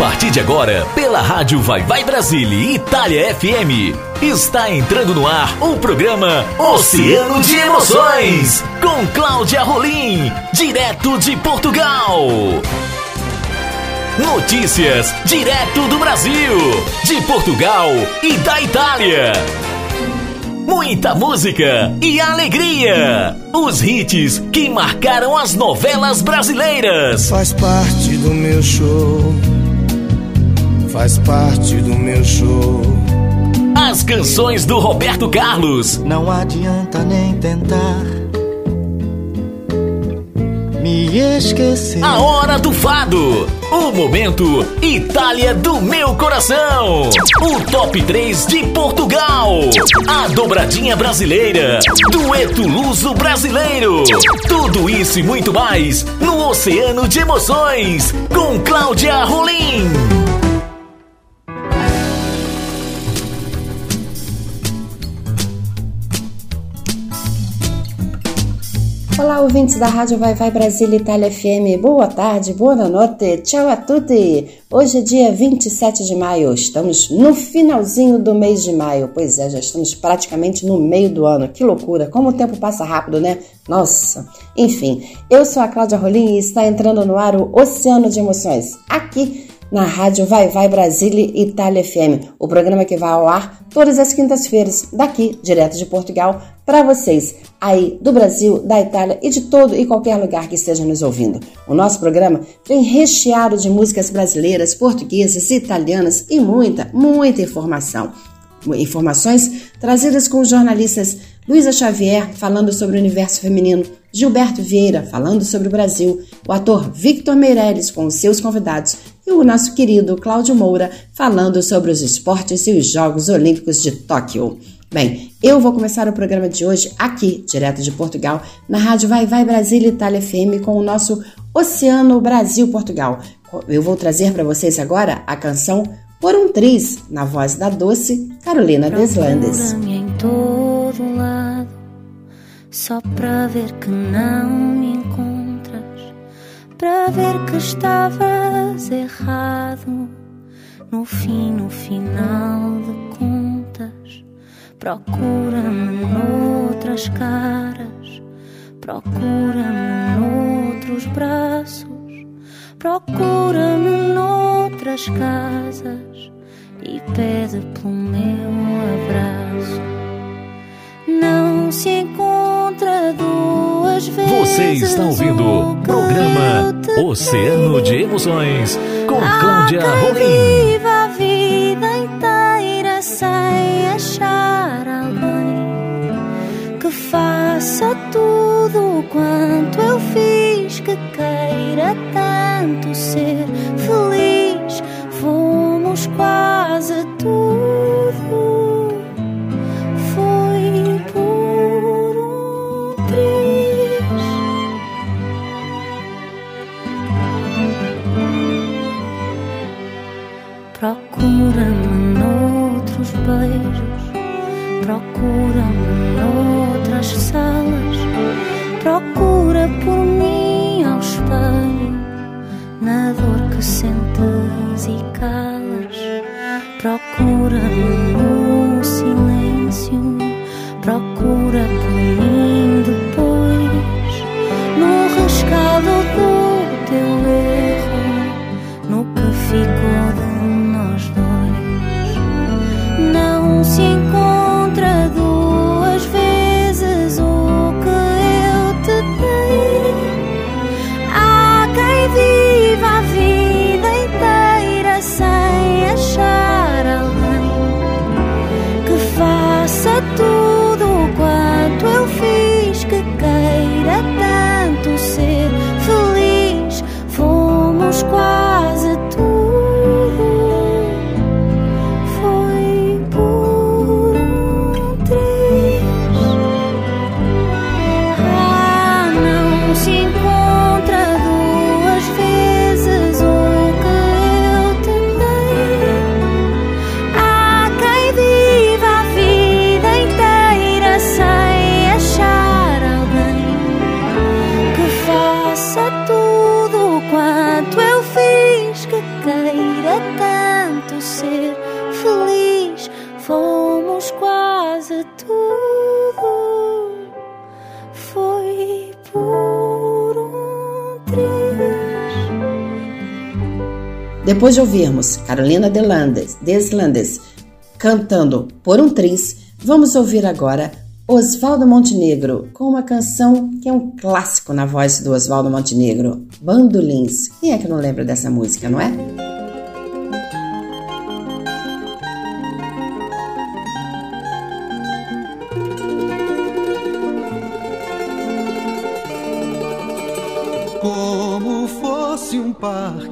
partir de agora, pela Rádio Vai Vai Brasília Itália FM, está entrando no ar o programa Oceano de Emoções, com Cláudia Rolim, direto de Portugal. Notícias direto do Brasil, de Portugal e da Itália. Muita música e alegria. Os hits que marcaram as novelas brasileiras. Faz parte do meu show faz parte do meu show. As canções do Roberto Carlos. Não adianta nem tentar me esquecer. A hora do fado. O momento Itália do meu coração. O top 3 de Portugal. A dobradinha brasileira. Dueto luso brasileiro. Tudo isso e muito mais no Oceano de Emoções com Cláudia Rolim. Olá, ouvintes da Rádio Vai Vai Brasília Itália FM. Boa tarde, boa noite, tchau a tutti. Hoje é dia 27 de maio, estamos no finalzinho do mês de maio. Pois é, já estamos praticamente no meio do ano. Que loucura, como o tempo passa rápido, né? Nossa. Enfim, eu sou a Cláudia Rolim e está entrando no ar o Oceano de Emoções, aqui na rádio Vai Vai Brasília Itália FM, o programa que vai ao ar todas as quintas-feiras, daqui, direto de Portugal, para vocês aí do Brasil, da Itália e de todo e qualquer lugar que esteja nos ouvindo. O nosso programa vem recheado de músicas brasileiras, portuguesas, italianas e muita, muita informação. Informações trazidas com os jornalistas Luísa Xavier falando sobre o universo feminino, Gilberto Vieira falando sobre o Brasil, o ator Victor Meirelles com os seus convidados e o nosso querido Cláudio Moura falando sobre os esportes e os Jogos Olímpicos de Tóquio. Bem, eu vou começar o programa de hoje aqui, direto de Portugal, na Rádio Vai Vai Brasília Itália FM com o nosso Oceano Brasil Portugal. Eu vou trazer para vocês agora a canção Por um Triz, na voz da doce Carolina Deslandes. só para ver que não me encontras, para ver que estavas errado, no fim, no final de contas Procura-me noutras caras, procura-me noutros braços, procura-me noutras casas. E pede pelo meu abraço. Não se encontra duas vezes. Você está ouvindo o programa Oceano de Emoções com Cláudia Rolim. Viva a vida inteira sem achar alguém que faça tudo quanto eu fiz, que queira tanto ser feliz. Fomos quase tudo. Beijos, procura-me noutras salas, procura por mim ao espelho, na dor que sentes e calas, procura-me no silêncio, procura por mim depois, no rescaldo do teu Depois de ouvirmos Carolina Deslandes, Deslandes cantando Por um Tris, vamos ouvir agora Oswaldo Montenegro com uma canção que é um clássico na voz do Oswaldo Montenegro, Bandolins. Quem é que não lembra dessa música, não é?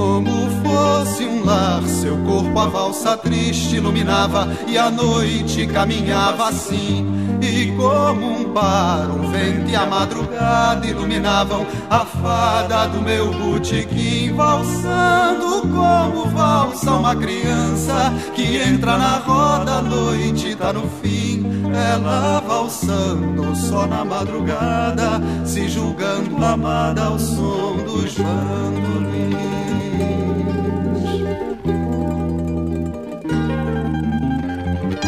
Como fosse um lar, seu corpo a valsa triste iluminava e a noite caminhava assim. E como um bar, um vento e a madrugada iluminavam a fada do meu botequim, valsando como valsa uma criança que entra na roda, a noite tá no fim. Ela valsando só na madrugada, se julgando amada ao som dos bandolins.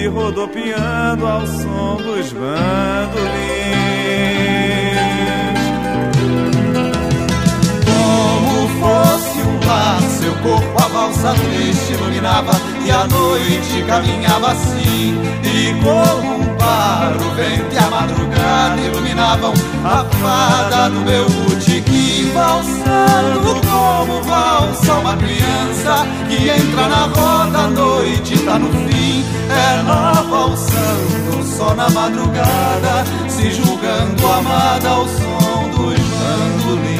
se rodopiando ao som dos bandolins. Seu corpo a valsa triste iluminava e a noite caminhava assim. E como um par, o vento e a madrugada iluminavam a fada do meu botequim, valsando como valsa uma criança que entra na roda, a noite tá no fim. Ela valsando só na madrugada, se julgando amada ao som dos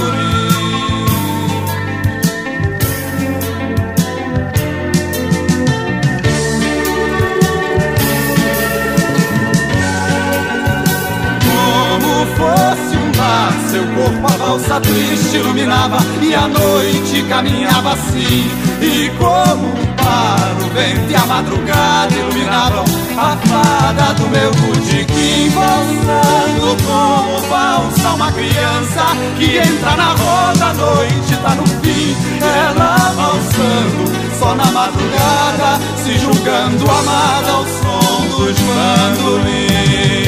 Caminhava assim. E como um par, o vento e a madrugada iluminavam a fada do meu botequim, valsando como valsa uma criança que entra na roda, a noite tá no fim. Ela valsando só na madrugada, se julgando amada ao som dos bandolins.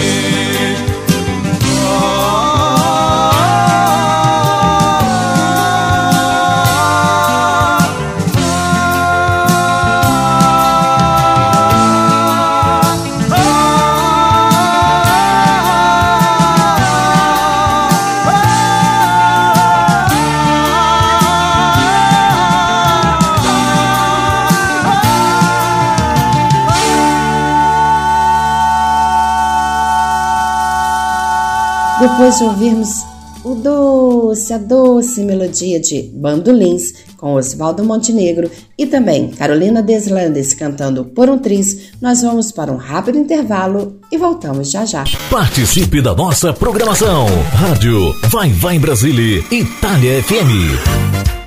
Depois de ouvirmos o doce, a doce melodia de Bandolins com Oswaldo Montenegro e também Carolina Deslandes cantando Por um Triz, nós vamos para um rápido intervalo e voltamos já já. Participe da nossa programação. Rádio Vai Vai Brasília, Itália FM.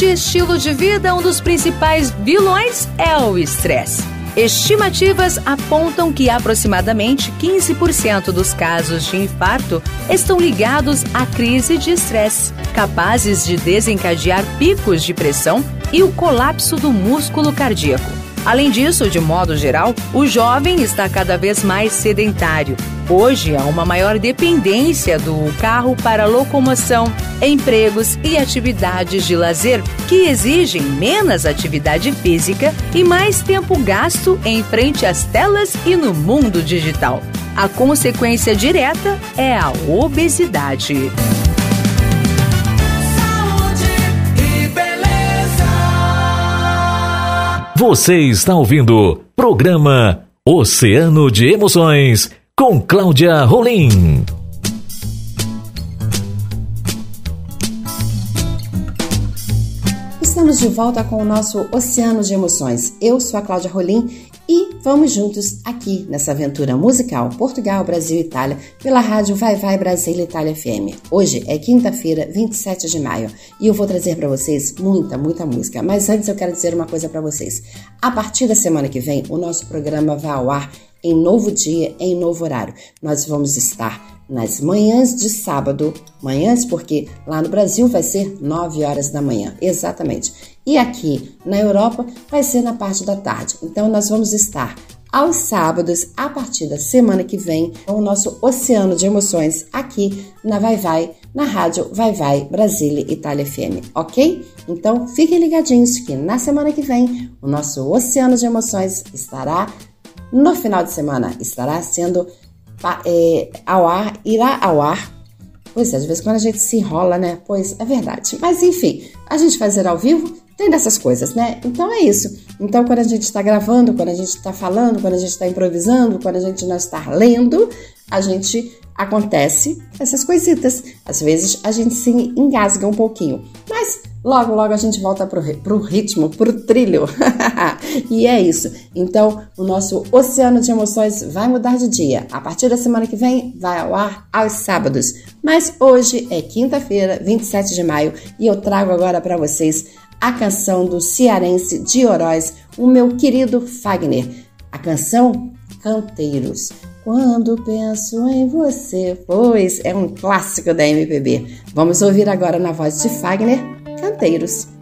De estilo de vida, um dos principais vilões é o estresse. Estimativas apontam que aproximadamente 15% dos casos de infarto estão ligados à crise de estresse, capazes de desencadear picos de pressão e o colapso do músculo cardíaco. Além disso, de modo geral, o jovem está cada vez mais sedentário. Hoje há uma maior dependência do carro para locomoção, empregos e atividades de lazer que exigem menos atividade física e mais tempo gasto em frente às telas e no mundo digital. A consequência direta é a obesidade. Você está ouvindo programa Oceano de Emoções com Cláudia Rolim. Estamos de volta com o nosso Oceano de Emoções. Eu sou a Cláudia Rolim vamos juntos aqui nessa aventura musical Portugal, Brasil e Itália pela rádio Vai Vai Brasil Itália FM. Hoje é quinta-feira, 27 de maio, e eu vou trazer para vocês muita, muita música. Mas antes eu quero dizer uma coisa para vocês. A partir da semana que vem, o nosso programa vai ao ar em novo dia, em novo horário. Nós vamos estar nas manhãs de sábado, manhãs porque lá no Brasil vai ser 9 horas da manhã, exatamente. E aqui na Europa vai ser na parte da tarde. Então nós vamos estar aos sábados, a partir da semana que vem, com o nosso oceano de emoções aqui na Vai Vai, na rádio Vai Vai Brasília Itália FM, ok? Então fiquem ligadinhos que na semana que vem o nosso oceano de emoções estará no final de semana, estará sendo é, ao ar, irá ao ar. Pois é, às vezes quando a gente se enrola, né? Pois é verdade. Mas enfim, a gente fazer ao vivo tem dessas coisas, né? Então é isso. Então, quando a gente está gravando, quando a gente está falando, quando a gente está improvisando, quando a gente não está lendo, a gente acontece essas coisitas. Às vezes a gente se engasga um pouquinho, mas logo, logo a gente volta pro, pro ritmo, pro trilho. e é isso. Então, o nosso oceano de emoções vai mudar de dia. A partir da semana que vem, vai ao ar aos sábados. Mas hoje é quinta-feira, 27 de maio, e eu trago agora para vocês a canção do cearense de Oroz, o meu querido Fagner. A canção Canteiros. Quando penso em você, pois é um clássico da MPB. Vamos ouvir agora na voz de Fagner, Canteiros.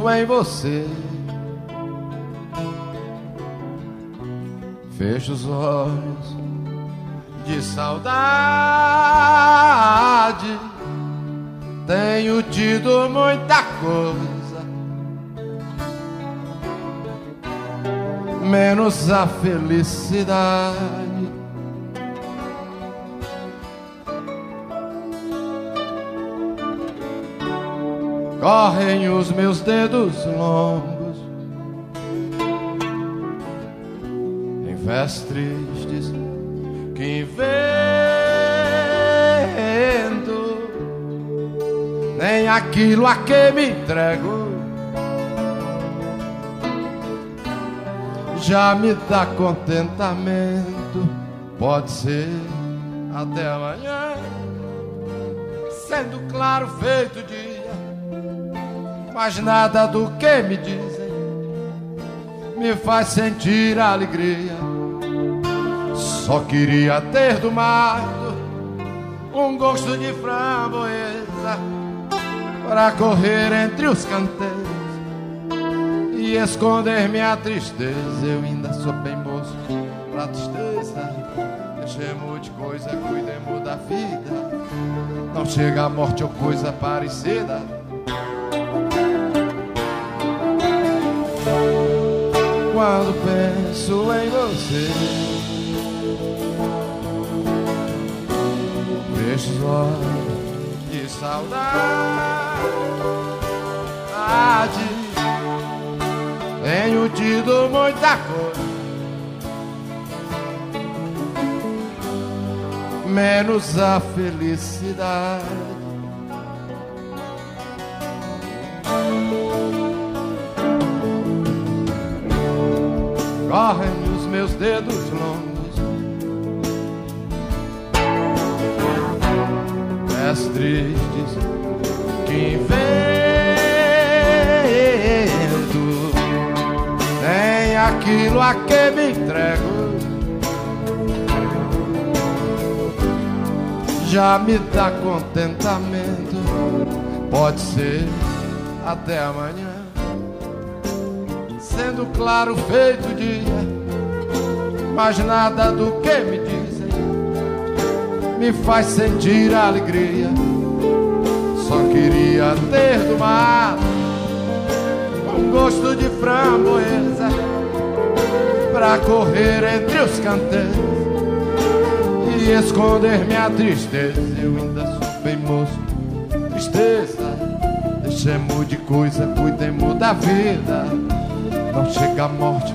Penso em você. Fecho os olhos de saudade. Tenho tido muita coisa, menos a felicidade. Correm os meus dedos longos. Em vés tristes que vendo nem aquilo a que me entrego já me dá contentamento. Pode ser até amanhã sendo claro feito mas nada do que me dizem me faz sentir alegria. Só queria ter domado um gosto de framboesa para correr entre os canteiros e esconder minha tristeza. Eu ainda sou bem moço pra tristeza. Deixemos de coisa, cuidemos da vida. Não chega a morte ou coisa parecida. Quando penso em você. Fecho os olhos de saudade. Tenho tido muita coisa, menos a felicidade. Correm os meus dedos longos. Pés tristes que invento tem aquilo a que me entrego. Já me dá contentamento. Pode ser até amanhã sendo claro feito dia mas nada do que me diz me faz sentir alegria. Só queria ter do mar um gosto de framboesa pra correr entre os canteiros e esconder minha tristeza. Eu ainda sou bem moço, tristeza. Deixemos de coisa, cuidemos da vida. Não chega a morte,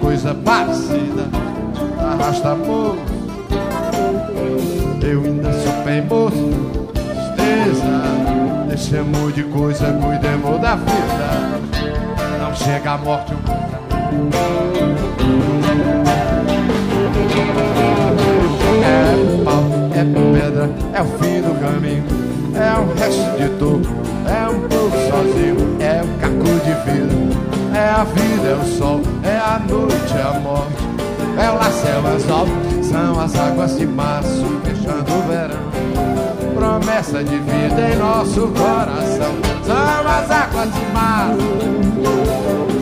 coisa parecida. Arrasta moço eu ainda sou bem moço, tristeza. Deixemos de coisa, cuidemos da vida. Não chega a morte. É pau, é pedra, é o fim do caminho. É um resto de topo, é um sozinho, é um caco de vida. É a vida, é o sol, é a noite, é a morte. É o céu azul, são as águas de março fechando o verão. Promessa de vida em nosso coração, são as águas de março.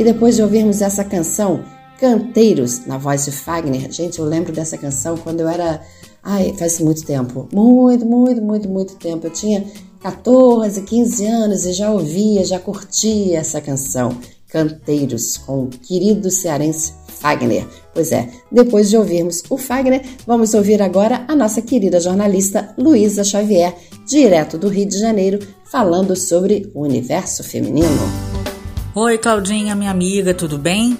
E depois de ouvirmos essa canção, Canteiros, na voz de Fagner, gente, eu lembro dessa canção quando eu era. Ai, faz muito tempo. Muito, muito, muito, muito tempo. Eu tinha 14, 15 anos e já ouvia, já curtia essa canção. Canteiros, com o querido cearense Fagner. Pois é, depois de ouvirmos o Fagner, vamos ouvir agora a nossa querida jornalista Luísa Xavier, direto do Rio de Janeiro, falando sobre o universo feminino. Oi, Claudinha, minha amiga, tudo bem?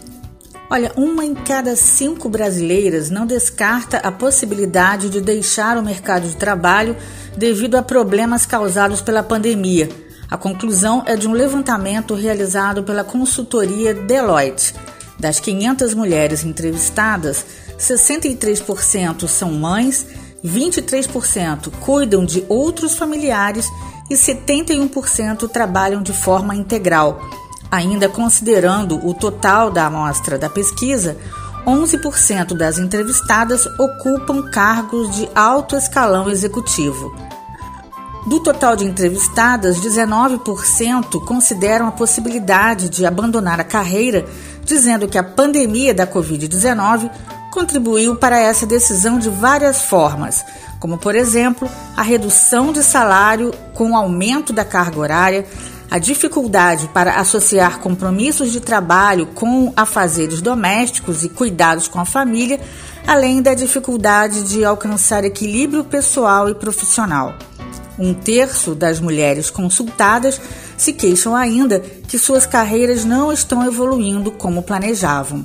Olha, uma em cada cinco brasileiras não descarta a possibilidade de deixar o mercado de trabalho devido a problemas causados pela pandemia. A conclusão é de um levantamento realizado pela consultoria Deloitte. Das 500 mulheres entrevistadas, 63% são mães, 23% cuidam de outros familiares e 71% trabalham de forma integral. Ainda considerando o total da amostra da pesquisa, 11% das entrevistadas ocupam cargos de alto escalão executivo. Do total de entrevistadas, 19% consideram a possibilidade de abandonar a carreira, dizendo que a pandemia da Covid-19 contribuiu para essa decisão de várias formas, como, por exemplo, a redução de salário com aumento da carga horária, a dificuldade para associar compromissos de trabalho com afazeres domésticos e cuidados com a família, além da dificuldade de alcançar equilíbrio pessoal e profissional. Um terço das mulheres consultadas se queixam ainda que suas carreiras não estão evoluindo como planejavam.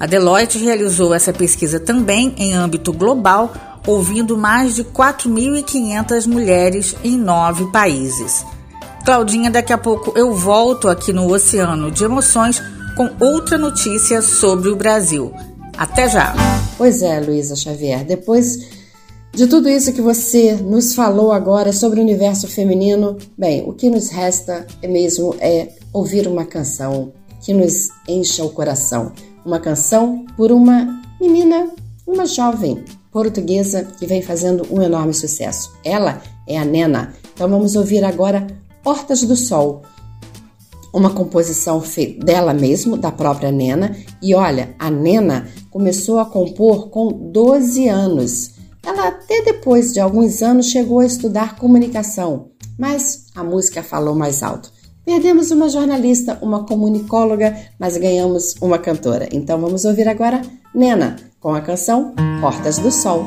A Deloitte realizou essa pesquisa também em âmbito global, ouvindo mais de 4.500 mulheres em nove países. Claudinha, daqui a pouco eu volto aqui no Oceano de Emoções com outra notícia sobre o Brasil. Até já! Pois é, Luísa Xavier, depois de tudo isso que você nos falou agora sobre o universo feminino, bem, o que nos resta é mesmo é ouvir uma canção que nos encha o coração. Uma canção por uma menina, uma jovem portuguesa que vem fazendo um enorme sucesso. Ela é a Nena. Então vamos ouvir agora Portas do Sol, uma composição dela mesmo, da própria Nena. E olha, a Nena começou a compor com 12 anos. Ela até depois de alguns anos chegou a estudar comunicação, mas a música falou mais alto. Perdemos uma jornalista, uma comunicóloga, mas ganhamos uma cantora. Então vamos ouvir agora Nena com a canção Portas do Sol.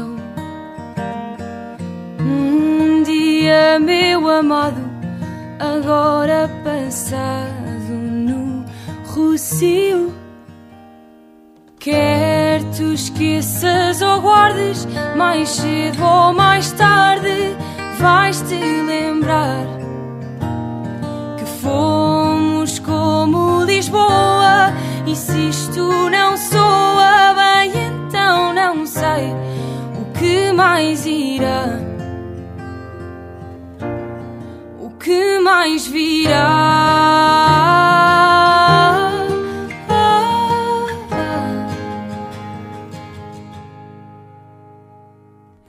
Amado, agora passado no Rocio. Quer tu esqueças ou guardes, mais cedo ou mais tarde, vais-te lembrar que fomos como Lisboa. E se isto não soa bem, então não sei o que mais irá. Que mais virá.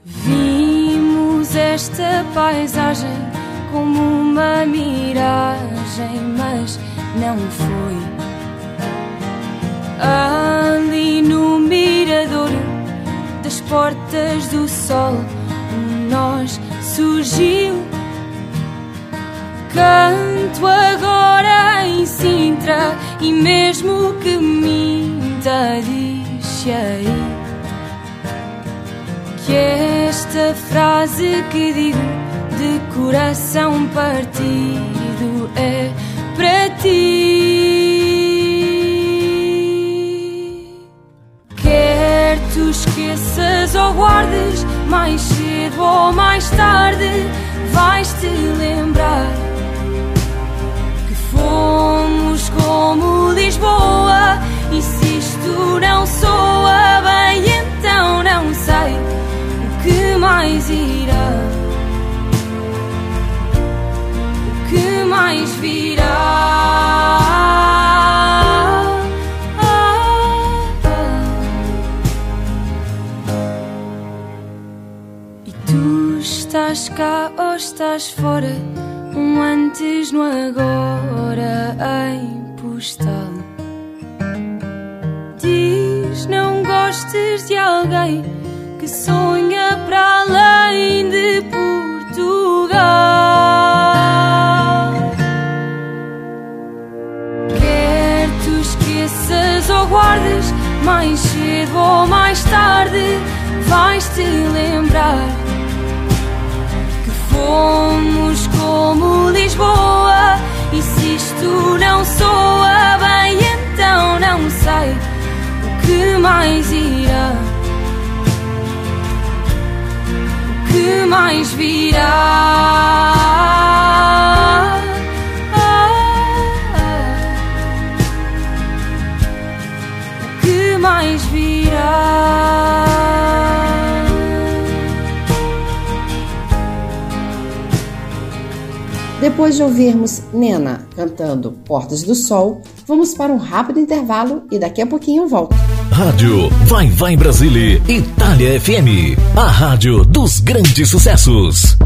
Vimos esta paisagem como uma miragem, mas não foi. Ali no mirador das portas do sol, nós surgiu Canto agora em Sintra e mesmo que minta diz aí que esta frase que digo de coração partido é para ti. Quer tu esqueças ou guardes, mais cedo ou mais tarde vais te lembrar Fomos como Lisboa. E se isto não soa bem, então não sei o que mais irá. O que mais virá. Estás cá ou estás fora? Um antes no agora em postal. Diz não gostes de alguém que sonha para além de Portugal. Quer tu esqueças ou guardes, mais cedo ou mais tarde vais te lembrar Fomos como Lisboa. E se isto não soa bem, então não sei o que mais irá. O que mais virá. O que mais virá. Depois de ouvirmos Nena cantando Portas do Sol, vamos para um rápido intervalo e daqui a pouquinho eu volto. Rádio Vai Vai Brasília, Itália FM, a rádio dos grandes sucessos.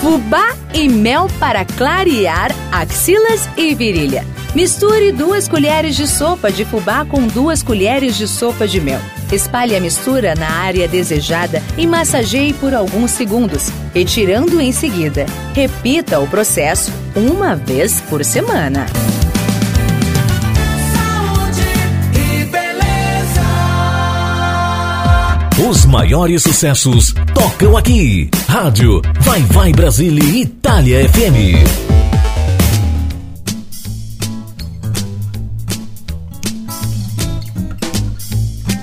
Fubá e mel para clarear axilas e virilha. Misture duas colheres de sopa de fubá com duas colheres de sopa de mel. Espalhe a mistura na área desejada e massageie por alguns segundos, retirando em seguida. Repita o processo uma vez por semana. Os maiores sucessos tocam aqui. Rádio Vai Vai Brasília Itália FM.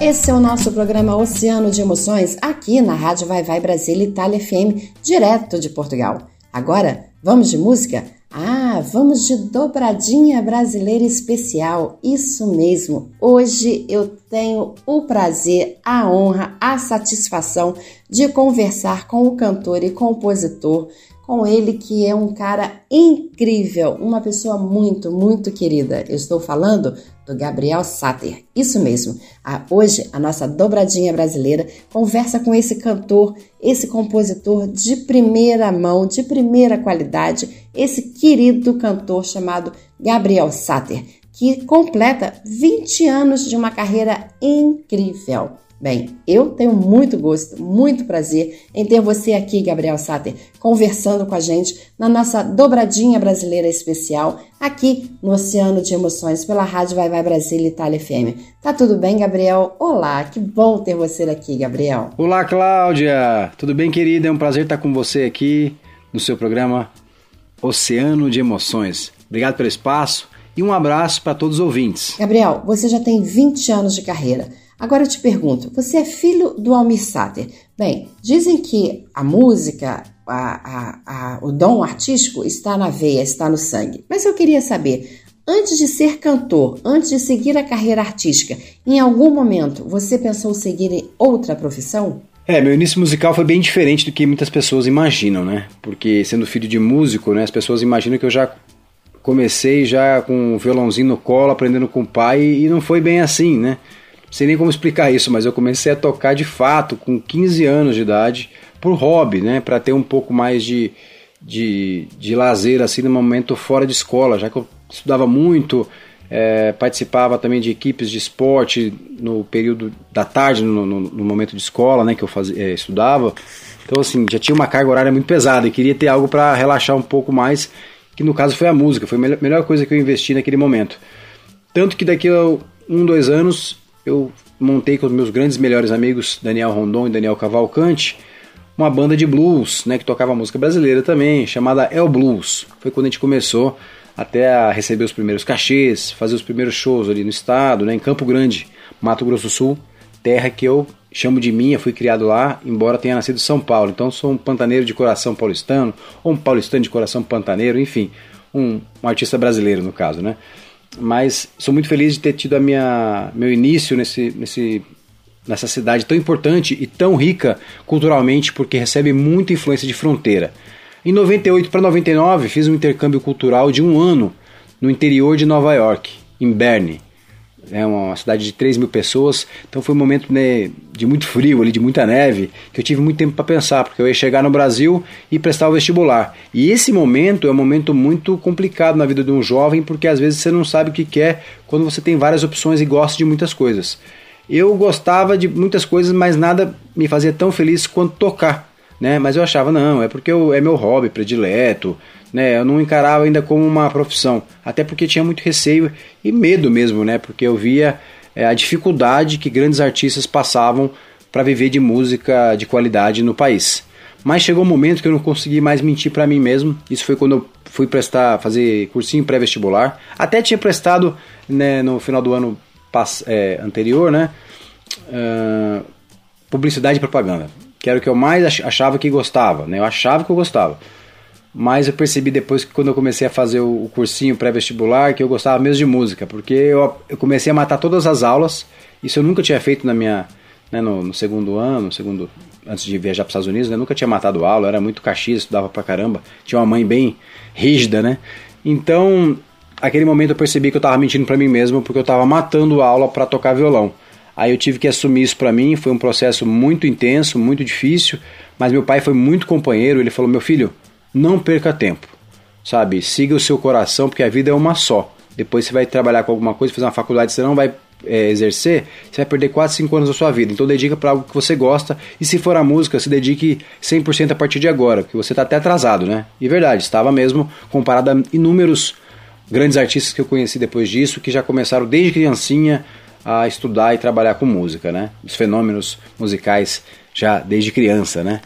Esse é o nosso programa Oceano de Emoções, aqui na Rádio Vai Vai Brasília Itália FM, direto de Portugal. Agora, vamos de música? Ah, vamos de dobradinha brasileira especial, isso mesmo. Hoje eu tenho o prazer, a honra, a satisfação de conversar com o cantor e compositor com ele que é um cara incrível, uma pessoa muito, muito querida. Eu estou falando do Gabriel Sater. Isso mesmo. Hoje a nossa dobradinha brasileira conversa com esse cantor, esse compositor de primeira mão, de primeira qualidade, esse querido cantor chamado Gabriel Sater, que completa 20 anos de uma carreira incrível. Bem, eu tenho muito gosto, muito prazer em ter você aqui, Gabriel Sater, conversando com a gente na nossa dobradinha brasileira especial, aqui no Oceano de Emoções, pela Rádio Vai Vai Brasília Itália FM. Tá tudo bem, Gabriel? Olá, que bom ter você aqui, Gabriel. Olá, Cláudia! Tudo bem, querida? É um prazer estar com você aqui no seu programa Oceano de Emoções. Obrigado pelo espaço e um abraço para todos os ouvintes. Gabriel, você já tem 20 anos de carreira. Agora eu te pergunto, você é filho do Almir Sater. Bem, dizem que a música, a, a, a, o dom artístico está na veia, está no sangue. Mas eu queria saber, antes de ser cantor, antes de seguir a carreira artística, em algum momento você pensou seguir em outra profissão? É, meu início musical foi bem diferente do que muitas pessoas imaginam, né? Porque sendo filho de músico, né, as pessoas imaginam que eu já comecei já com um violãozinho no colo, aprendendo com o pai, e não foi bem assim, né? Sei nem como explicar isso, mas eu comecei a tocar de fato com 15 anos de idade por hobby, né, para ter um pouco mais de, de, de lazer assim no momento fora de escola, já que eu estudava muito, é, participava também de equipes de esporte no período da tarde, no, no, no momento de escola, né, que eu fazia, é, estudava. Então assim, já tinha uma carga horária muito pesada e queria ter algo para relaxar um pouco mais, que no caso foi a música, foi a melhor, coisa que eu investi naquele momento. Tanto que daqui a um, dois anos eu montei com os meus grandes melhores amigos, Daniel Rondon e Daniel Cavalcante, uma banda de blues, né, que tocava música brasileira também, chamada El Blues. Foi quando a gente começou até a receber os primeiros cachês, fazer os primeiros shows ali no estado, né, em Campo Grande, Mato Grosso do Sul, terra que eu chamo de minha, fui criado lá, embora tenha nascido em São Paulo. Então sou um pantaneiro de coração paulistano, ou um paulistano de coração pantaneiro, enfim, um, um artista brasileiro no caso, né? Mas sou muito feliz de ter tido a minha meu início nesse, nesse nessa cidade tão importante e tão rica culturalmente porque recebe muita influência de fronteira. Em 98 para 99 fiz um intercâmbio cultural de um ano no interior de Nova York, em Berne é uma cidade de 3 mil pessoas, então foi um momento né, de muito frio, ali, de muita neve, que eu tive muito tempo para pensar, porque eu ia chegar no Brasil e prestar o vestibular. E esse momento é um momento muito complicado na vida de um jovem, porque às vezes você não sabe o que quer quando você tem várias opções e gosta de muitas coisas. Eu gostava de muitas coisas, mas nada me fazia tão feliz quanto tocar. Né? Mas eu achava, não, é porque eu, é meu hobby predileto, né? Eu não encarava ainda como uma profissão, até porque tinha muito receio e medo mesmo, né? Porque eu via é, a dificuldade que grandes artistas passavam para viver de música de qualidade no país. Mas chegou um momento que eu não consegui mais mentir para mim mesmo. Isso foi quando eu fui prestar, fazer cursinho pré-vestibular. Até tinha prestado né, no final do ano é, anterior, né? Uh, publicidade e propaganda, que era o que eu mais achava que gostava, né? Eu achava que eu gostava mas eu percebi depois que quando eu comecei a fazer o cursinho pré-vestibular que eu gostava mesmo de música, porque eu, eu, comecei a matar todas as aulas, isso eu nunca tinha feito na minha, né, no, no, segundo ano, segundo, antes de viajar para os Estados Unidos, né, eu nunca tinha matado aula, era muito caxias, estudava pra caramba, tinha uma mãe bem rígida, né, então, aquele momento eu percebi que eu estava mentindo para mim mesmo, porque eu estava matando aula para tocar violão. Aí eu tive que assumir isso para mim, foi um processo muito intenso, muito difícil, mas meu pai foi muito companheiro, ele falou, meu filho, não perca tempo, sabe? Siga o seu coração, porque a vida é uma só. Depois você vai trabalhar com alguma coisa, fazer uma faculdade, você não vai é, exercer, você vai perder 4, 5 anos da sua vida. Então dedica para algo que você gosta. E se for a música, se dedique 100% a partir de agora, porque você está até atrasado, né? E verdade, estava mesmo comparado a inúmeros grandes artistas que eu conheci depois disso, que já começaram desde criancinha a estudar e trabalhar com música, né? Os fenômenos musicais já desde criança, né?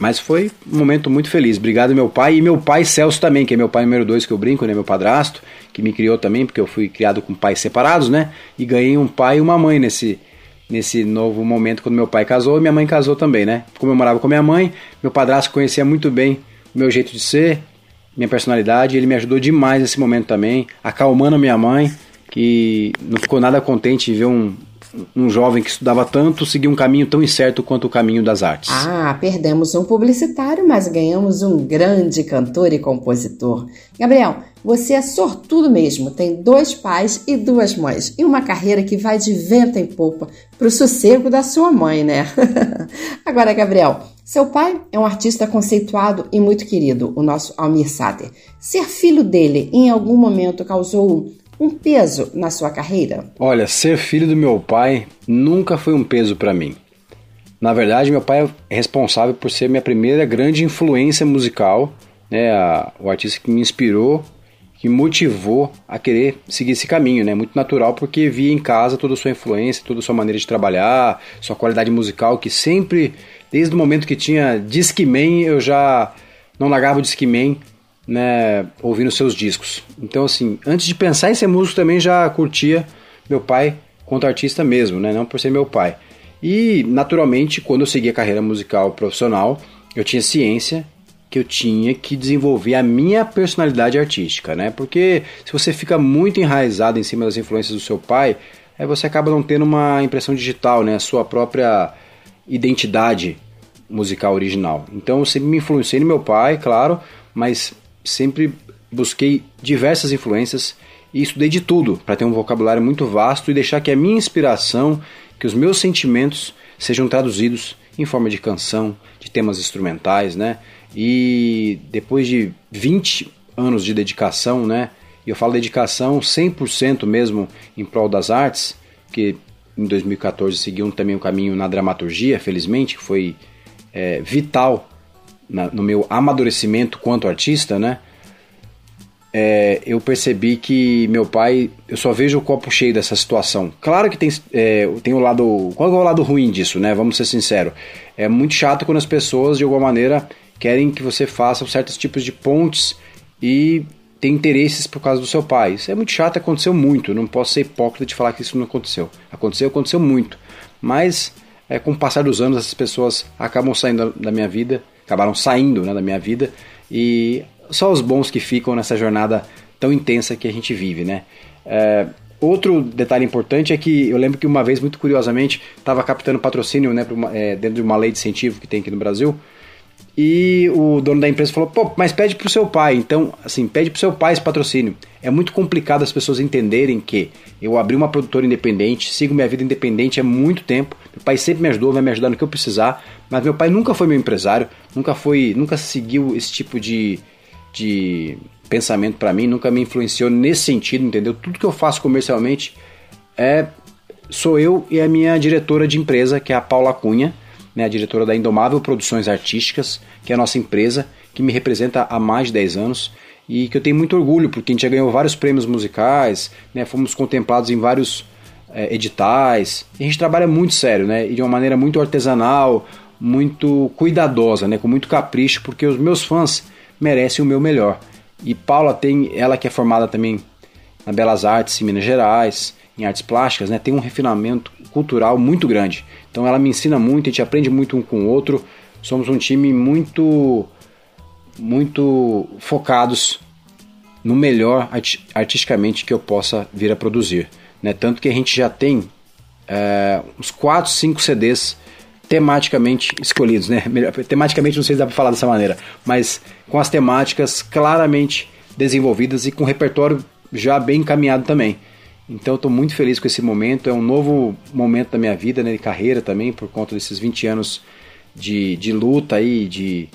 Mas foi um momento muito feliz. Obrigado, meu pai. E meu pai Celso também, que é meu pai número dois que eu brinco, né? Meu padrasto, que me criou também, porque eu fui criado com pais separados, né? E ganhei um pai e uma mãe nesse, nesse novo momento quando meu pai casou e minha mãe casou também, né? Como eu morava com minha mãe, meu padrasto conhecia muito bem o meu jeito de ser, minha personalidade, ele me ajudou demais nesse momento também, acalmando minha mãe, que não ficou nada contente de ver um, um jovem que estudava tanto seguir um caminho tão incerto quanto o caminho das artes. Ah, perdemos um publicitário, mas ganhamos um grande cantor e compositor. Gabriel, você é sortudo mesmo, tem dois pais e duas mães, e uma carreira que vai de vento em popa para o sossego da sua mãe, né? Agora, Gabriel, seu pai é um artista conceituado e muito querido, o nosso Almir Sater. Ser filho dele em algum momento causou um peso na sua carreira? Olha, ser filho do meu pai nunca foi um peso para mim. Na verdade, meu pai é responsável por ser minha primeira grande influência musical, né? O artista que me inspirou, que motivou a querer seguir esse caminho, né? Muito natural porque via em casa toda a sua influência, toda a sua maneira de trabalhar, sua qualidade musical, que sempre, desde o momento que tinha Discman, eu já não largava o Discman né, ouvindo seus discos. Então, assim, antes de pensar em ser músico, também já curtia meu pai quanto artista mesmo, né, não por ser meu pai. E, naturalmente, quando eu segui a carreira musical profissional, eu tinha ciência que eu tinha que desenvolver a minha personalidade artística, né? Porque se você fica muito enraizado em cima das influências do seu pai, aí você acaba não tendo uma impressão digital, né? A sua própria identidade musical original. Então eu sempre me influenciei no meu pai, claro, mas sempre busquei diversas influências e estudei de tudo para ter um vocabulário muito vasto e deixar que a minha inspiração, que os meus sentimentos sejam traduzidos em forma de canção, de temas instrumentais, né? E depois de 20 anos de dedicação, né? E eu falo dedicação 100% mesmo em prol das artes, que em 2014 segui um, também o um caminho na dramaturgia, felizmente, que foi é, vital na, no meu amadurecimento quanto artista, né? É, eu percebi que meu pai, eu só vejo o copo cheio dessa situação. Claro que tem, é, tem o lado. Qual é o lado ruim disso, né? Vamos ser sinceros. É muito chato quando as pessoas, de alguma maneira, querem que você faça certos tipos de pontes e tem interesses por causa do seu pai. Isso é muito chato, aconteceu muito. Não posso ser hipócrita de falar que isso não aconteceu. Aconteceu, aconteceu muito. Mas, é, com o passar dos anos, essas pessoas acabam saindo da minha vida acabaram saindo né, da minha vida e só os bons que ficam nessa jornada tão intensa que a gente vive, né? É, outro detalhe importante é que eu lembro que uma vez, muito curiosamente, estava captando patrocínio né, uma, é, dentro de uma lei de incentivo que tem aqui no Brasil e o dono da empresa falou: pô, mas pede pro seu pai. Então, assim, pede pro seu pai esse patrocínio. É muito complicado as pessoas entenderem que eu abri uma produtora independente, sigo minha vida independente há muito tempo. Meu pai sempre me ajudou, vai me ajudar no que eu precisar. Mas meu pai nunca foi meu empresário, nunca foi, nunca seguiu esse tipo de, de pensamento para mim, nunca me influenciou nesse sentido, entendeu? Tudo que eu faço comercialmente é sou eu e a minha diretora de empresa, que é a Paula Cunha né, a diretora da Indomável Produções Artísticas, que é a nossa empresa, que me representa há mais de 10 anos e que eu tenho muito orgulho, porque a gente já ganhou vários prêmios musicais, né, fomos contemplados em vários é, editais. a gente trabalha muito sério, né, e de uma maneira muito artesanal, muito cuidadosa, né, com muito capricho, porque os meus fãs merecem o meu melhor. E Paula tem, ela que é formada também na Belas Artes em Minas Gerais, em artes plásticas, né, tem um refinamento cultural muito grande. Então ela me ensina muito, a gente aprende muito um com o outro. Somos um time muito muito focados no melhor artisticamente que eu possa vir a produzir. Né? Tanto que a gente já tem é, uns 4, 5 CDs tematicamente escolhidos. Né? Tematicamente não sei se dá para falar dessa maneira, mas com as temáticas claramente desenvolvidas e com repertório já bem encaminhado também. Então eu estou muito feliz com esse momento, é um novo momento da minha vida, né, de carreira também, por conta desses 20 anos de, de luta aí, de,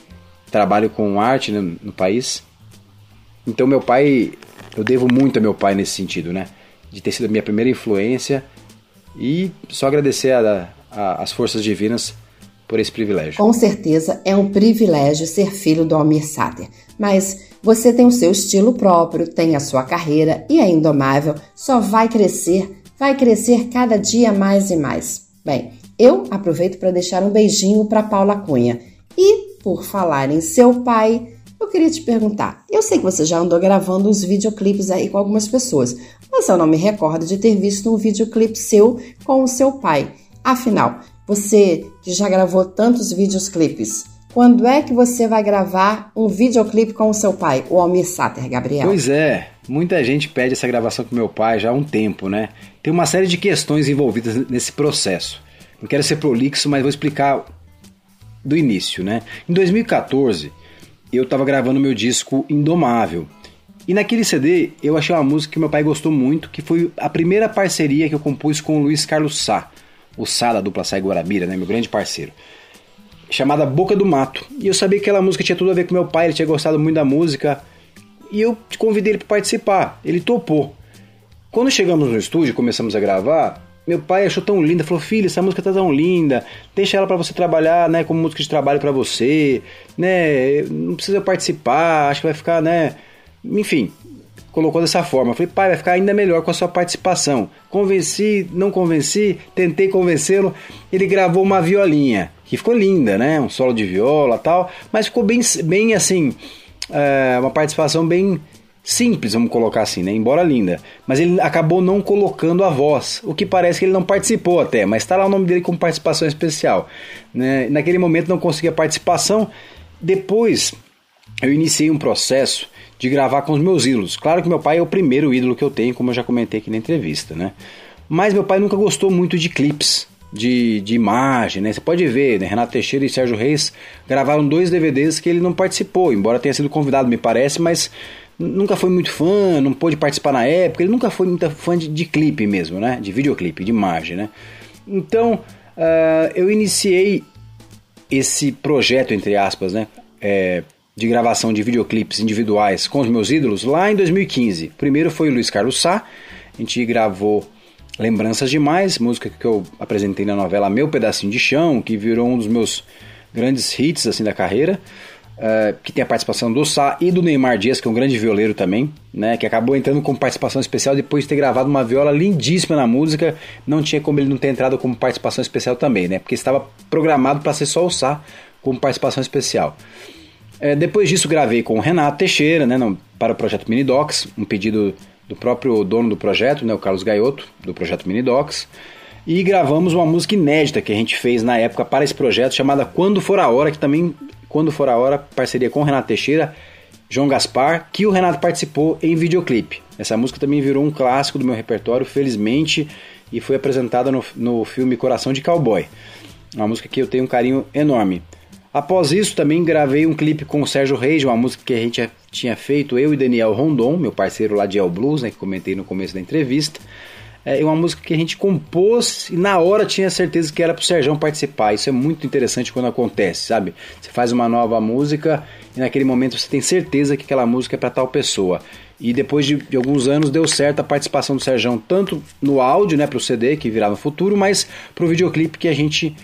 trabalho com arte no, no país. Então meu pai, eu devo muito a meu pai nesse sentido, né? De ter sido a minha primeira influência e só agradecer a, a, as forças divinas por esse privilégio. Com certeza é um privilégio ser filho do Almir Sater, mas você tem o seu estilo próprio, tem a sua carreira e é indomável, só vai crescer, vai crescer cada dia mais e mais. Bem, eu aproveito para deixar um beijinho para Paula Cunha. E, por falar em seu pai, eu queria te perguntar: eu sei que você já andou gravando uns videoclipes aí com algumas pessoas, mas eu não me recordo de ter visto um videoclipe seu com o seu pai. Afinal, você que já gravou tantos videoclipes, quando é que você vai gravar um videoclipe com o seu pai, o Almir Sater, Gabriel? Pois é, muita gente pede essa gravação com meu pai já há um tempo, né? Tem uma série de questões envolvidas nesse processo. Não quero ser prolixo, mas vou explicar do início, né? Em 2014, eu estava gravando meu disco Indomável. E naquele CD eu achei uma música que meu pai gostou muito, que foi a primeira parceria que eu compus com o Luiz Carlos Sá, o Sá da dupla Sai Guarabira, né, meu grande parceiro. Chamada Boca do Mato. E eu sabia que aquela música tinha tudo a ver com meu pai, ele tinha gostado muito da música. E eu convidei ele para participar. Ele topou. Quando chegamos no estúdio começamos a gravar, meu pai achou tão linda, falou: "Filho, essa música tá tão linda, deixa ela para você trabalhar, né, como música de trabalho para você, né? Não precisa participar, acho que vai ficar, né? Enfim, colocou dessa forma. Falei: "Pai, vai ficar ainda melhor com a sua participação". Convenci, não convenci, tentei convencê-lo. Ele gravou uma violinha, que ficou linda, né? Um solo de viola, tal, mas ficou bem bem assim, é, uma participação bem simples, vamos colocar assim, né? Embora linda. Mas ele acabou não colocando a voz, o que parece que ele não participou até, mas está lá o nome dele como participação especial. Né? Naquele momento não consegui a participação. Depois eu iniciei um processo de gravar com os meus ídolos. Claro que meu pai é o primeiro ídolo que eu tenho, como eu já comentei aqui na entrevista, né? Mas meu pai nunca gostou muito de clipes. De, de imagem, né? Você pode ver, né? Renato Teixeira e Sérgio Reis gravaram dois DVDs que ele não participou, embora tenha sido convidado, me parece, mas nunca foi muito fã, não pôde participar na época, ele nunca foi muito fã de, de clipe mesmo, né? De videoclipe, de imagem, né? Então, uh, eu iniciei esse projeto, entre aspas, né? É, de gravação de videoclipes individuais com os meus ídolos lá em 2015. Primeiro foi o Luiz Carlos Sá, a gente gravou Lembranças Demais, música que eu apresentei na novela Meu Pedacinho de Chão, que virou um dos meus grandes hits assim da carreira. Uh, que tem a participação do Sá e do Neymar Dias, que é um grande violeiro também, né? Que acabou entrando com participação especial depois de ter gravado uma viola lindíssima na música. Não tinha como ele não ter entrado como participação especial também, né? Porque estava programado para ser só o Sá como participação especial. Uh, depois disso, gravei com o Renato Teixeira, né? No, para o projeto Minidocs, um pedido do próprio dono do projeto, né? O Carlos Gaiotto, do projeto Minidocs e gravamos uma música inédita que a gente fez na época para esse projeto chamada Quando For a Hora, que também quando For a Hora, parceria com o Renato Teixeira, João Gaspar, que o Renato participou em videoclipe. Essa música também virou um clássico do meu repertório, felizmente, e foi apresentada no, no filme Coração de Cowboy. Uma música que eu tenho um carinho enorme. Após isso, também gravei um clipe com o Sérgio Reis, uma música que a gente tinha feito, eu e Daniel Rondon, meu parceiro lá de El Blues, né, que comentei no começo da entrevista é uma música que a gente compôs e na hora tinha certeza que era pro Serjão participar. Isso é muito interessante quando acontece, sabe? Você faz uma nova música e naquele momento você tem certeza que aquela música é para tal pessoa. E depois de, de, alguns anos deu certo a participação do Serjão, tanto no áudio, né, pro CD que virá no futuro, mas pro videoclipe que a gente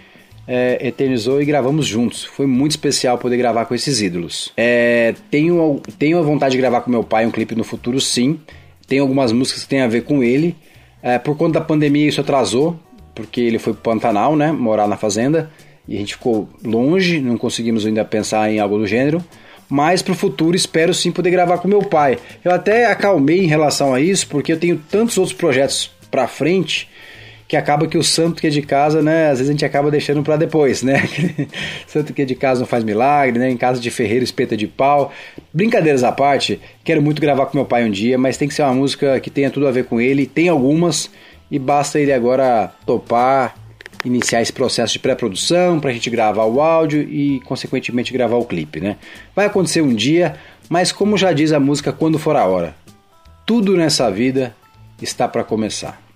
é, eternizou e gravamos juntos. Foi muito especial poder gravar com esses ídolos. É, tenho, tenho a vontade de gravar com meu pai um clipe no futuro, sim. Tem algumas músicas que tem a ver com ele. É, por conta da pandemia isso atrasou, porque ele foi pro Pantanal, né, morar na fazenda, e a gente ficou longe, não conseguimos ainda pensar em algo do gênero. Mas pro futuro espero sim poder gravar com meu pai. Eu até acalmei em relação a isso, porque eu tenho tantos outros projetos pra frente que acaba que o santo que é de casa, né, às vezes a gente acaba deixando para depois, né? santo que é de casa não faz milagre, né? Em casa de ferreiro espeta de pau. Brincadeiras à parte, quero muito gravar com meu pai um dia, mas tem que ser uma música que tenha tudo a ver com ele. Tem algumas e basta ele agora topar iniciar esse processo de pré-produção para a gente gravar o áudio e consequentemente gravar o clipe, né? Vai acontecer um dia, mas como já diz a música quando for a hora, tudo nessa vida está para começar.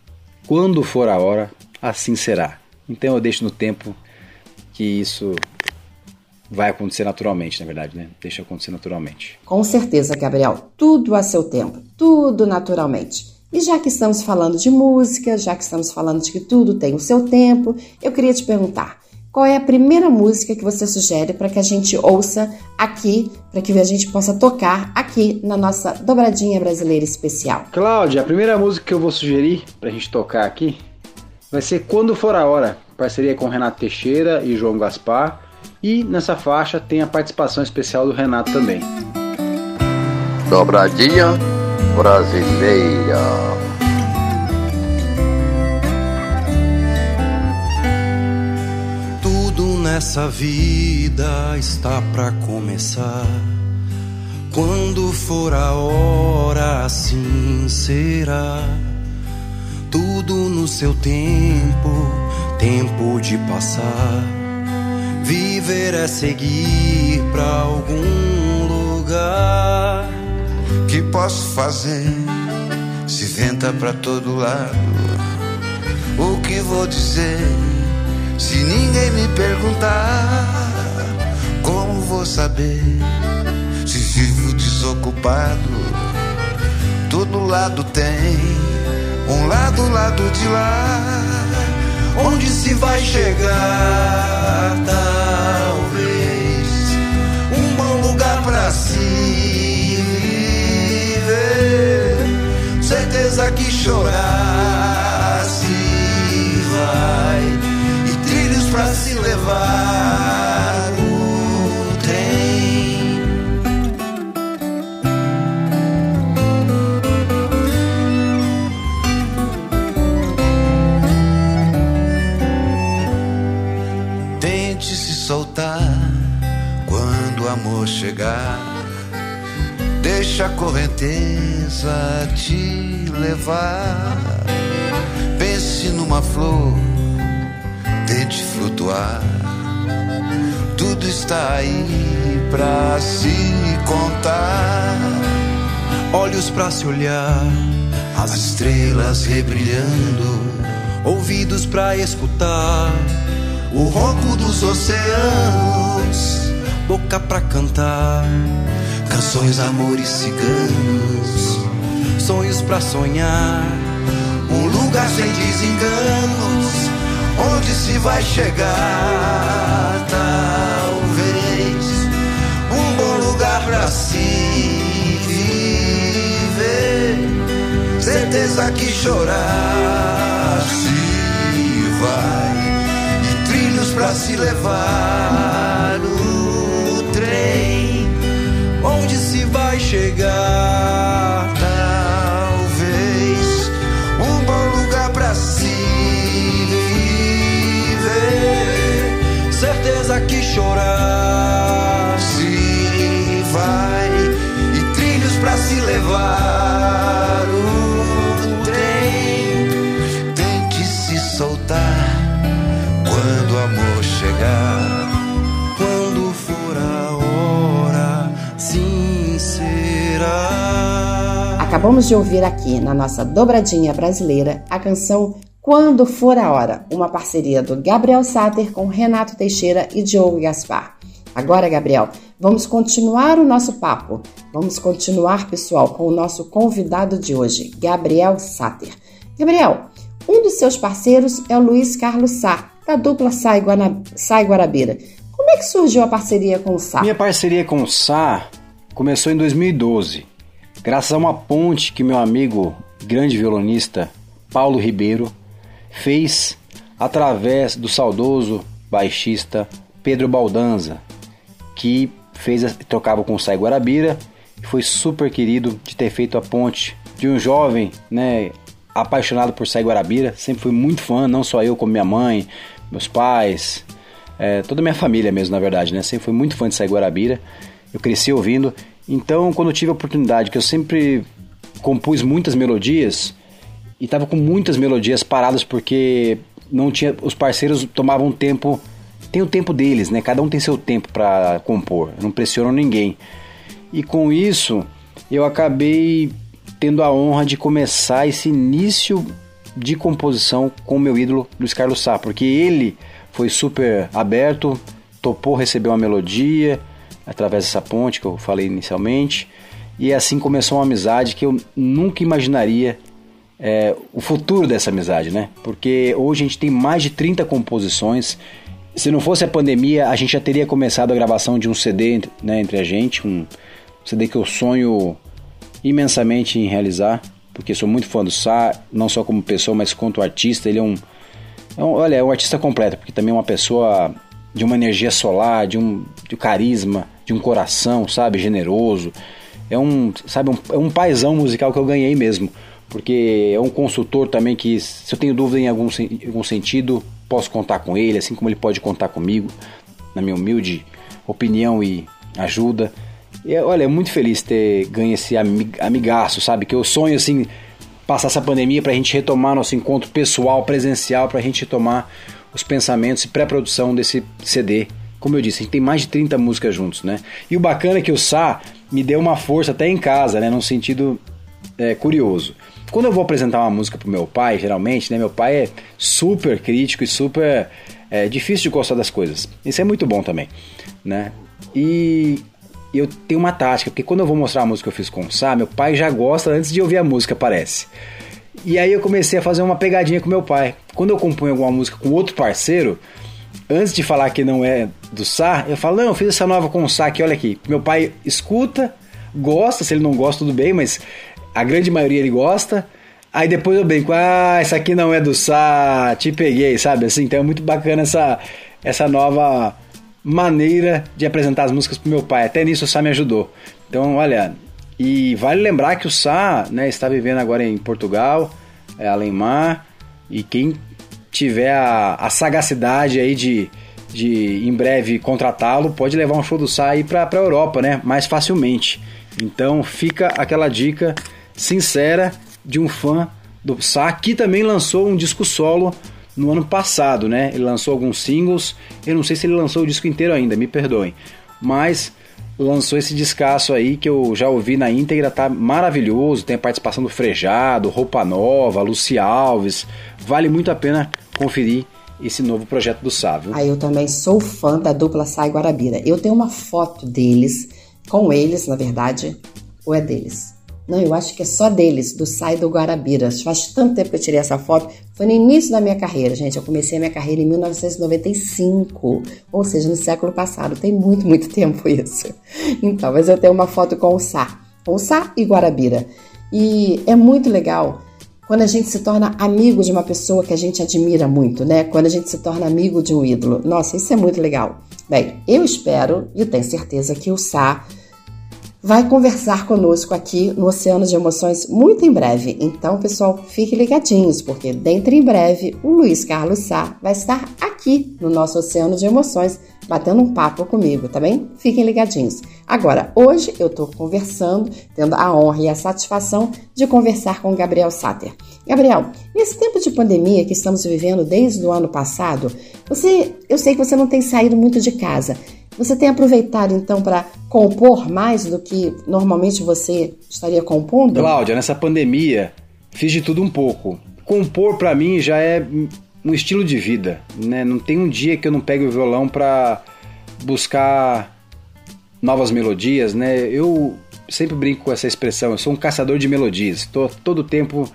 Quando for a hora, assim será. Então eu deixo no tempo que isso vai acontecer naturalmente, na verdade, né? Deixa acontecer naturalmente. Com certeza, Gabriel. Tudo a seu tempo, tudo naturalmente. E já que estamos falando de música, já que estamos falando de que tudo tem o seu tempo, eu queria te perguntar: qual é a primeira música que você sugere para que a gente ouça aqui, para que a gente possa tocar aqui na nossa dobradinha brasileira especial? Cláudia, a primeira música que eu vou sugerir para a gente tocar aqui vai ser Quando For a Hora, parceria com Renato Teixeira e João Gaspar. E nessa faixa tem a participação especial do Renato também. Dobradinha brasileira. Nessa vida está para começar. Quando for a hora, assim será. Tudo no seu tempo, tempo de passar. Viver é seguir para algum lugar que posso fazer se venta pra todo lado? O que vou dizer se ninguém me perguntar? Como vou saber se vivo desocupado? Todo lado tem um lado, lado de lá. Onde se vai chegar? Talvez um bom lugar pra si certeza que chorar se levar o trem. Tente se soltar quando o amor chegar Deixa a correnteza te levar. Pense numa flor, flutuar. Tudo está aí pra se contar. Olhos pra se olhar, as estrelas rebrilhando. Ouvidos pra escutar o ronco dos oceanos. Boca pra cantar Canções, amores ciganos, sonhos pra sonhar. Um lugar sem desenganos, onde se vai chegar. Talvez um bom lugar pra se viver. Certeza que chorar se vai, e trilhos pra se levar. O trem onde se vai chegar. Chorar se vai e trilhos para se levar. O trem tente se soltar quando o amor chegar. Acabamos de ouvir aqui na nossa dobradinha brasileira a canção Quando For a Hora, uma parceria do Gabriel Sater com Renato Teixeira e Diogo Gaspar. Agora, Gabriel, vamos continuar o nosso papo. Vamos continuar, pessoal, com o nosso convidado de hoje, Gabriel Sater. Gabriel, um dos seus parceiros é o Luiz Carlos Sá, da dupla Sai, Guana... Sai Guarabira. Como é que surgiu a parceria com o Sá? Minha parceria com o Sá começou em 2012, graças a uma ponte que meu amigo, grande violonista Paulo Ribeiro, fez através do saudoso baixista Pedro Baldanza, que fez tocava com o Sai Guarabira e foi super querido de ter feito a ponte de um jovem, né, apaixonado por Sai Guarabira, sempre fui muito fã, não só eu como minha mãe, meus pais, é, toda a minha família mesmo, na verdade, né, sempre fui muito fã de Sai Guarabira. Eu cresci ouvindo. Então, quando eu tive a oportunidade, que eu sempre compus muitas melodias e estava com muitas melodias paradas porque não tinha os parceiros tomavam tempo, tem o tempo deles, né? Cada um tem seu tempo para compor, não pressionam ninguém. E com isso, eu acabei tendo a honra de começar esse início de composição com meu ídolo Luiz Carlos Sá, porque ele foi super aberto, topou receber uma melodia através dessa ponte que eu falei inicialmente. E assim começou uma amizade que eu nunca imaginaria é, o futuro dessa amizade, né? Porque hoje a gente tem mais de 30 composições. Se não fosse a pandemia, a gente já teria começado a gravação de um CD né, entre a gente, um CD que eu sonho imensamente em realizar, porque sou muito fã do Sá, não só como pessoa, mas quanto artista. Ele é um, é um olha, é um artista completo, porque também é uma pessoa de uma energia solar, de um, de um carisma, de um coração, sabe, generoso. É um, sabe, um, é um paizão musical que eu ganhei mesmo, porque é um consultor também que, se eu tenho dúvida em algum, em algum sentido, posso contar com ele, assim como ele pode contar comigo, na minha humilde opinião e ajuda. E, olha, é muito feliz ter ganho esse amigaço, sabe? Que eu sonho assim passar essa pandemia para a gente retomar nosso encontro pessoal, presencial, para a gente retomar os pensamentos e pré-produção desse CD. Como eu disse, a gente tem mais de 30 músicas juntos, né? E o bacana é que o Sá me deu uma força até em casa, né? Num sentido é, curioso. Quando eu vou apresentar uma música pro meu pai, geralmente, né? Meu pai é super crítico e super é, difícil de gostar das coisas. Isso é muito bom também, né? E eu tenho uma tática, porque quando eu vou mostrar a música que eu fiz com o Sá, meu pai já gosta antes de ouvir a música, parece. E aí eu comecei a fazer uma pegadinha com meu pai. Quando eu componho alguma música com outro parceiro, antes de falar que não é do Sá, eu falo, não, eu fiz essa nova com o Sá aqui, olha aqui. Meu pai escuta, gosta, se ele não gosta, tudo bem, mas a grande maioria ele gosta. Aí depois eu brinco, ah, essa aqui não é do Sá, te peguei, sabe? Assim, então é muito bacana essa, essa nova maneira de apresentar as músicas pro meu pai. Até nisso o Sá me ajudou. Então, olha, e vale lembrar que o Sá né, está vivendo agora em Portugal, é, além mar, e quem tiver a, a, sagacidade aí de, de em breve contratá-lo, pode levar um show do Sá aí para a Europa, né? Mais facilmente. Então fica aquela dica sincera de um fã do Sá que também lançou um disco solo no ano passado, né? Ele lançou alguns singles. Eu não sei se ele lançou o disco inteiro ainda, me perdoem. Mas lançou esse descasso aí que eu já ouvi na íntegra, tá maravilhoso. Tem a participação do Frejado, Roupa Nova, Luci Alves. Vale muito a pena conferir esse novo projeto do Sávio. Ah, eu também sou fã da dupla Sai Guarabira. Eu tenho uma foto deles, com eles, na verdade, ou é deles? Não, eu acho que é só deles, do Sai do Guarabiras. Faz tanto tempo que eu tirei essa foto. Foi no início da minha carreira, gente. Eu comecei a minha carreira em 1995, ou seja, no século passado. Tem muito, muito tempo isso. Então, mas eu tenho uma foto com o Sá, o Sá e Guarabira. E é muito legal quando a gente se torna amigo de uma pessoa que a gente admira muito, né? Quando a gente se torna amigo de um ídolo. Nossa, isso é muito legal. Bem, eu espero e tenho certeza que o Sá vai conversar conosco aqui no Oceano de Emoções muito em breve. Então, pessoal, fiquem ligadinhos, porque dentro em breve o Luiz Carlos Sá vai estar aqui no nosso Oceano de Emoções batendo um papo comigo, tá bem? Fiquem ligadinhos. Agora, hoje eu estou conversando, tendo a honra e a satisfação de conversar com Gabriel Satter. Gabriel, nesse tempo de pandemia que estamos vivendo desde o ano passado, você, eu sei que você não tem saído muito de casa. Você tem aproveitado então para compor mais do que normalmente você estaria compondo? Cláudia, nessa pandemia fiz de tudo um pouco. Compor para mim já é um estilo de vida, né? Não tem um dia que eu não pegue o violão para buscar novas melodias, né? Eu sempre brinco com essa expressão, eu sou um caçador de melodias. Estou todo tempo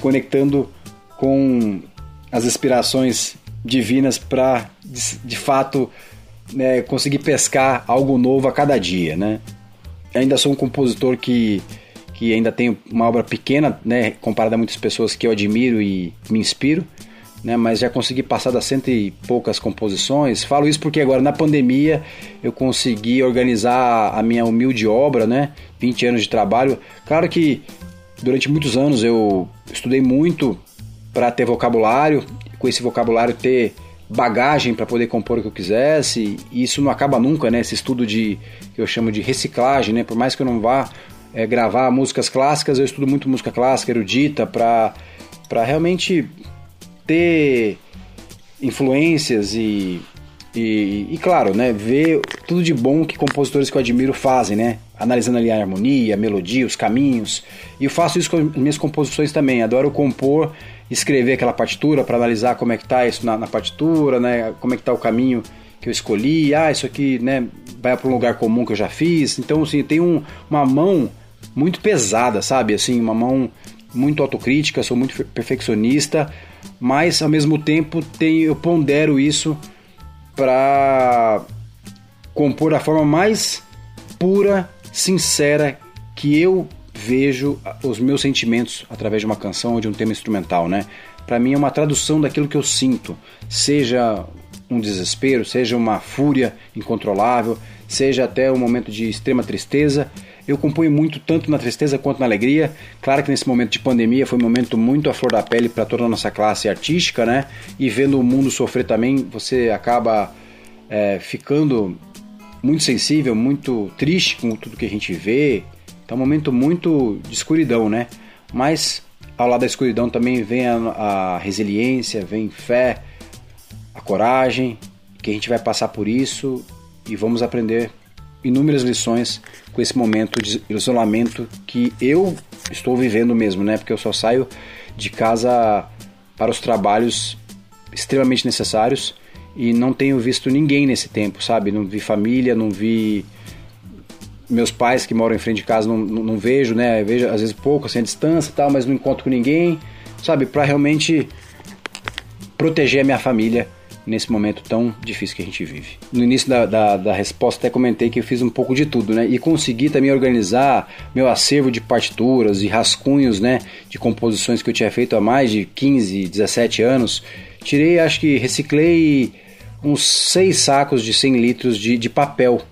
conectando com as inspirações divinas para de, de fato né, conseguir pescar algo novo a cada dia, né? Ainda sou um compositor que, que ainda tem uma obra pequena, né, comparada a muitas pessoas que eu admiro e me inspiro, né, mas já consegui passar das cento e poucas composições. Falo isso porque agora na pandemia eu consegui organizar a minha humilde obra, né, 20 anos de trabalho. Claro que durante muitos anos eu estudei muito para ter vocabulário, com esse vocabulário ter bagagem para poder compor o que eu quisesse, e isso não acaba nunca, né? Esse estudo de que eu chamo de reciclagem, né? Por mais que eu não vá é, gravar músicas clássicas, eu estudo muito música clássica, erudita, para realmente ter influências e, e, e, claro, né, ver tudo de bom que compositores que eu admiro fazem, né? Analisando ali a harmonia, a melodia, os caminhos. E eu faço isso com as minhas composições também. Adoro compor escrever aquela partitura para analisar como é que tá isso na, na, partitura, né? Como é que tá o caminho que eu escolhi, ah, isso aqui, né, vai para um lugar comum que eu já fiz. Então, assim, tem um, uma mão muito pesada, sabe? Assim, uma mão muito autocrítica, sou muito perfeccionista, mas ao mesmo tempo tem, eu pondero isso para compor da forma mais pura, sincera que eu vejo os meus sentimentos através de uma canção ou de um tema instrumental, né? Para mim é uma tradução daquilo que eu sinto, seja um desespero, seja uma fúria incontrolável, seja até um momento de extrema tristeza. Eu componho muito tanto na tristeza quanto na alegria. Claro que nesse momento de pandemia foi um momento muito à flor da pele para toda a nossa classe artística, né? E vendo o mundo sofrer também, você acaba é, ficando muito sensível, muito triste com tudo que a gente vê. Então, um momento muito de escuridão, né? Mas ao lado da escuridão também vem a, a resiliência, vem fé, a coragem, que a gente vai passar por isso e vamos aprender inúmeras lições com esse momento de isolamento que eu estou vivendo mesmo, né? Porque eu só saio de casa para os trabalhos extremamente necessários e não tenho visto ninguém nesse tempo, sabe? Não vi família, não vi meus pais que moram em frente de casa, não, não, não vejo, né? Vejo às vezes pouco, assim, a distância e tal, mas não encontro com ninguém, sabe? Para realmente proteger a minha família nesse momento tão difícil que a gente vive. No início da, da, da, resposta até comentei que eu fiz um pouco de tudo, né? E consegui também organizar meu acervo de partituras e rascunhos, né? De composições que eu tinha feito há mais de 15, 17 anos. Tirei, acho que reciclei uns seis sacos de 100 litros de, de papel.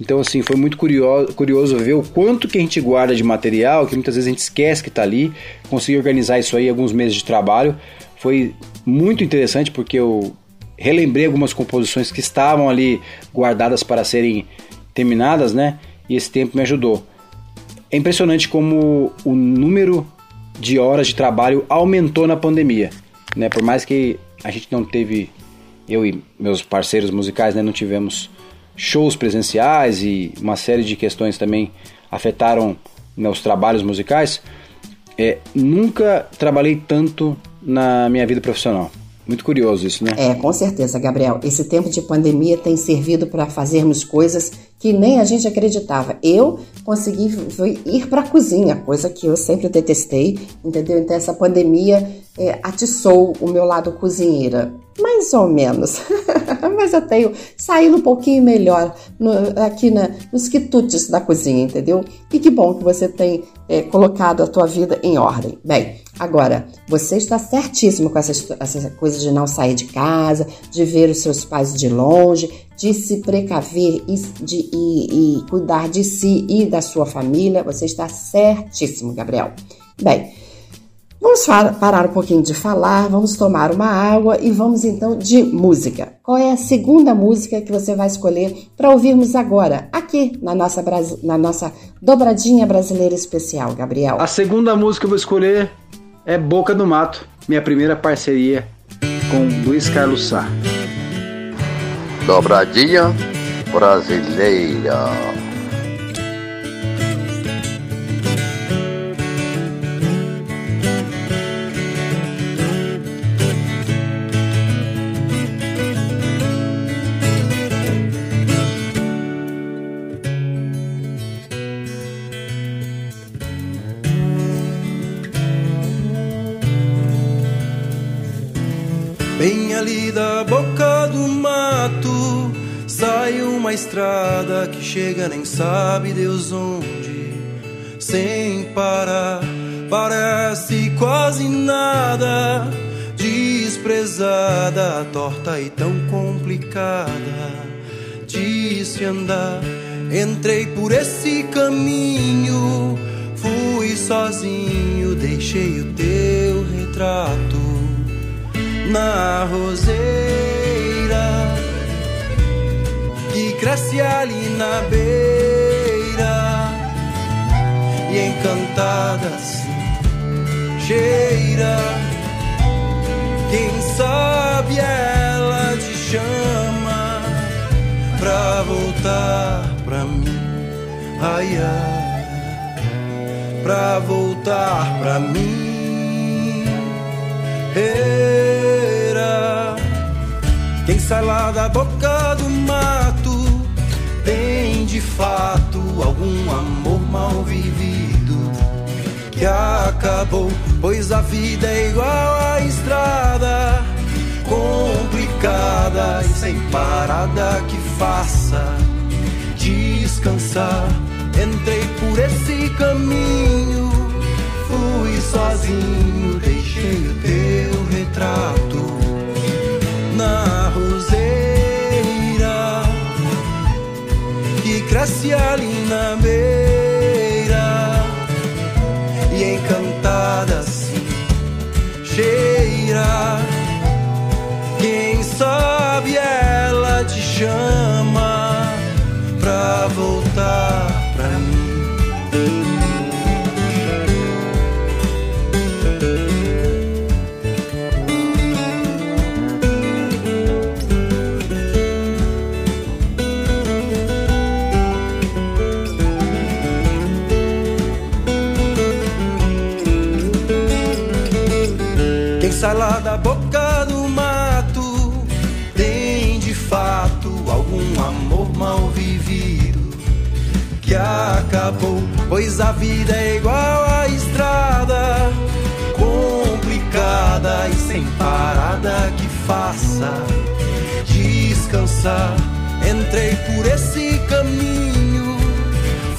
Então, assim, foi muito curioso, curioso ver o quanto que a gente guarda de material, que muitas vezes a gente esquece que está ali. Consegui organizar isso aí alguns meses de trabalho. Foi muito interessante porque eu relembrei algumas composições que estavam ali guardadas para serem terminadas, né? E esse tempo me ajudou. É impressionante como o número de horas de trabalho aumentou na pandemia, né? Por mais que a gente não teve, eu e meus parceiros musicais, né, não tivemos shows presenciais e uma série de questões também afetaram né, os trabalhos musicais. É, nunca trabalhei tanto na minha vida profissional. Muito curioso isso, né? É, com certeza, Gabriel. Esse tempo de pandemia tem servido para fazermos coisas que nem a gente acreditava. Eu consegui ir para a cozinha, coisa que eu sempre detestei, entendeu? Então essa pandemia é, atiçou o meu lado cozinheira, mais ou menos. Mas eu tenho saído um pouquinho melhor no, aqui na, nos quitutes da cozinha, entendeu? E que bom que você tem é, colocado a tua vida em ordem. Bem, agora, você está certíssimo com essas, essas coisas de não sair de casa, de ver os seus pais de longe, de se precaver e, de, e, e cuidar de si e da sua família. Você está certíssimo, Gabriel. Bem, vamos parar um pouquinho de falar, vamos tomar uma água e vamos então de música. Qual é a segunda música que você vai escolher para ouvirmos agora, aqui na nossa, na nossa dobradinha brasileira especial, Gabriel? A segunda música que eu vou escolher é Boca do Mato, minha primeira parceria com Luiz Carlos Sá dobradinha brasileira. Estrada que chega nem sabe Deus onde, sem parar, parece quase nada, desprezada, torta e tão complicada de se andar. Entrei por esse caminho, fui sozinho, deixei o teu retrato na roseira que cresce ali na beira e encantada assim cheira. Quem sabe ela te chama pra voltar pra mim, ai ai, pra voltar pra mim. Hey. Sai lá da boca do mato tem de fato algum amor mal vivido que acabou, pois a vida é igual à estrada, complicada e sem parada que faça descansar. Entrei por esse caminho, fui sozinho, deixei o teu retrato que cresce pois a vida é igual à estrada, complicada e sem parada que faça descansar. Entrei por esse caminho,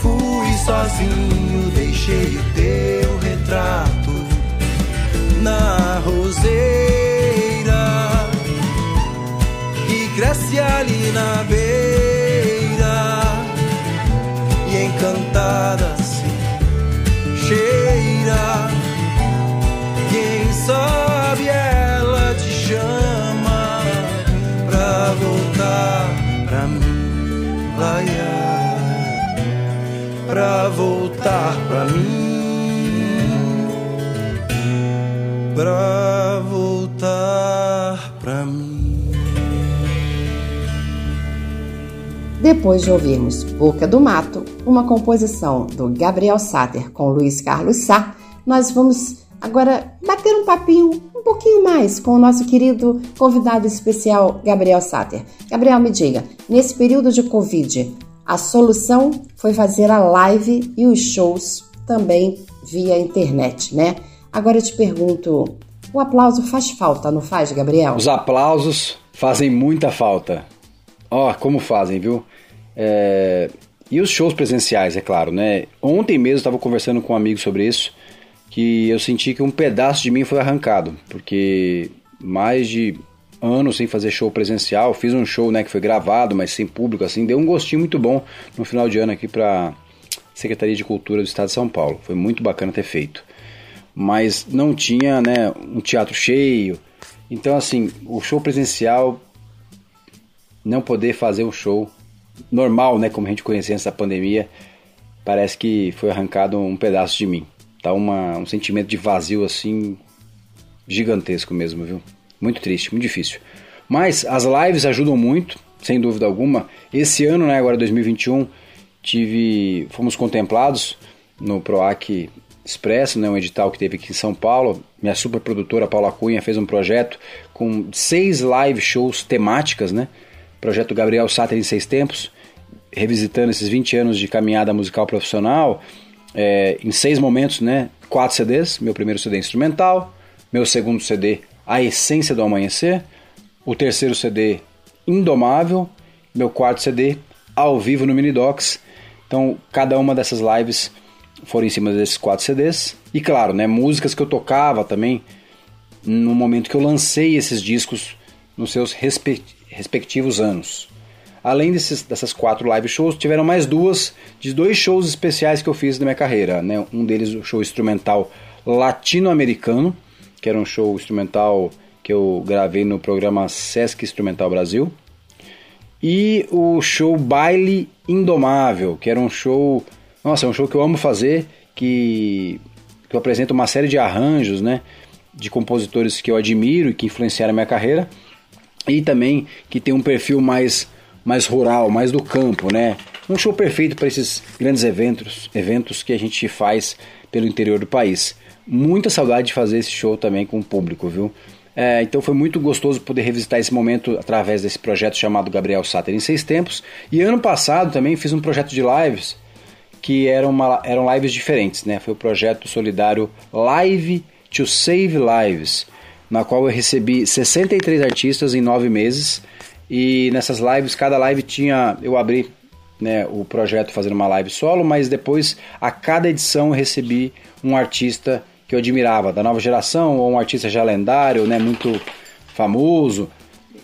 fui sozinho, deixei o teu retrato na roseira que cresce ali na beira e encantada laia, pra voltar pra mim. pra voltar pra mim. Depois de ouvirmos Boca do Mato, uma composição do Gabriel Sater com Luiz Carlos Sá, nós vamos agora bater um papinho pouquinho mais com o nosso querido convidado especial Gabriel Sater. Gabriel, me diga, nesse período de Covid, a solução foi fazer a live e os shows também via internet, né? Agora eu te pergunto, o aplauso faz falta, não faz, Gabriel? Os aplausos fazem muita falta. Ó, oh, como fazem, viu? É... E os shows presenciais, é claro, né? Ontem mesmo estava conversando com um amigo sobre isso, que eu senti que um pedaço de mim foi arrancado, porque mais de anos sem fazer show presencial, fiz um show, né, que foi gravado, mas sem público, assim, deu um gostinho muito bom no final de ano aqui para Secretaria de Cultura do Estado de São Paulo. Foi muito bacana ter feito mas não tinha né, um teatro cheio. Então, assim, o show presencial, não poder fazer um show normal, né, como a gente conhecia antes da pandemia, parece que foi arrancado um pedaço de mim. Tá uma, um sentimento de vazio, assim, gigantesco mesmo, viu? Muito triste, muito difícil. Mas as lives ajudam muito, sem dúvida alguma. Esse ano, né, agora 2021, tive, fomos contemplados no PROAC Expresso, né, um edital que teve aqui em São Paulo. Minha super produtora Paula Cunha fez um projeto com seis live shows temáticas, né? Projeto Gabriel Sater em Seis Tempos, revisitando esses 20 anos de caminhada musical profissional, é, em seis momentos, né? Quatro CDs. Meu primeiro CD instrumental, meu segundo CD A Essência do Amanhecer, o terceiro CD Indomável, meu quarto CD ao vivo no Minidocs. Então, cada uma dessas lives foram em cima desses quatro CDs. E claro, né, músicas que eu tocava também no momento que eu lancei esses discos nos seus respectivos anos. Além desses, dessas quatro live shows, tiveram mais duas de dois shows especiais que eu fiz na minha carreira. Né? Um deles o show instrumental latino-americano, que era um show instrumental que eu gravei no programa Sesc Instrumental Brasil. E o show Baile Indomável, que era um show nossa, é um show que eu amo fazer, que, que eu apresento uma série de arranjos, né? De compositores que eu admiro e que influenciaram a minha carreira. E também que tem um perfil mais, mais rural, mais do campo, né? Um show perfeito para esses grandes eventos, eventos que a gente faz pelo interior do país. Muita saudade de fazer esse show também com o público, viu? É, então foi muito gostoso poder revisitar esse momento através desse projeto chamado Gabriel Sater em Seis Tempos. E ano passado também fiz um projeto de lives que eram, uma, eram lives diferentes, né? Foi o projeto solidário Live to Save Lives, na qual eu recebi 63 artistas em nove meses. E nessas lives, cada live tinha. Eu abri né, o projeto fazendo uma live solo, mas depois a cada edição eu recebi um artista que eu admirava, da nova geração, ou um artista já lendário, né, muito famoso.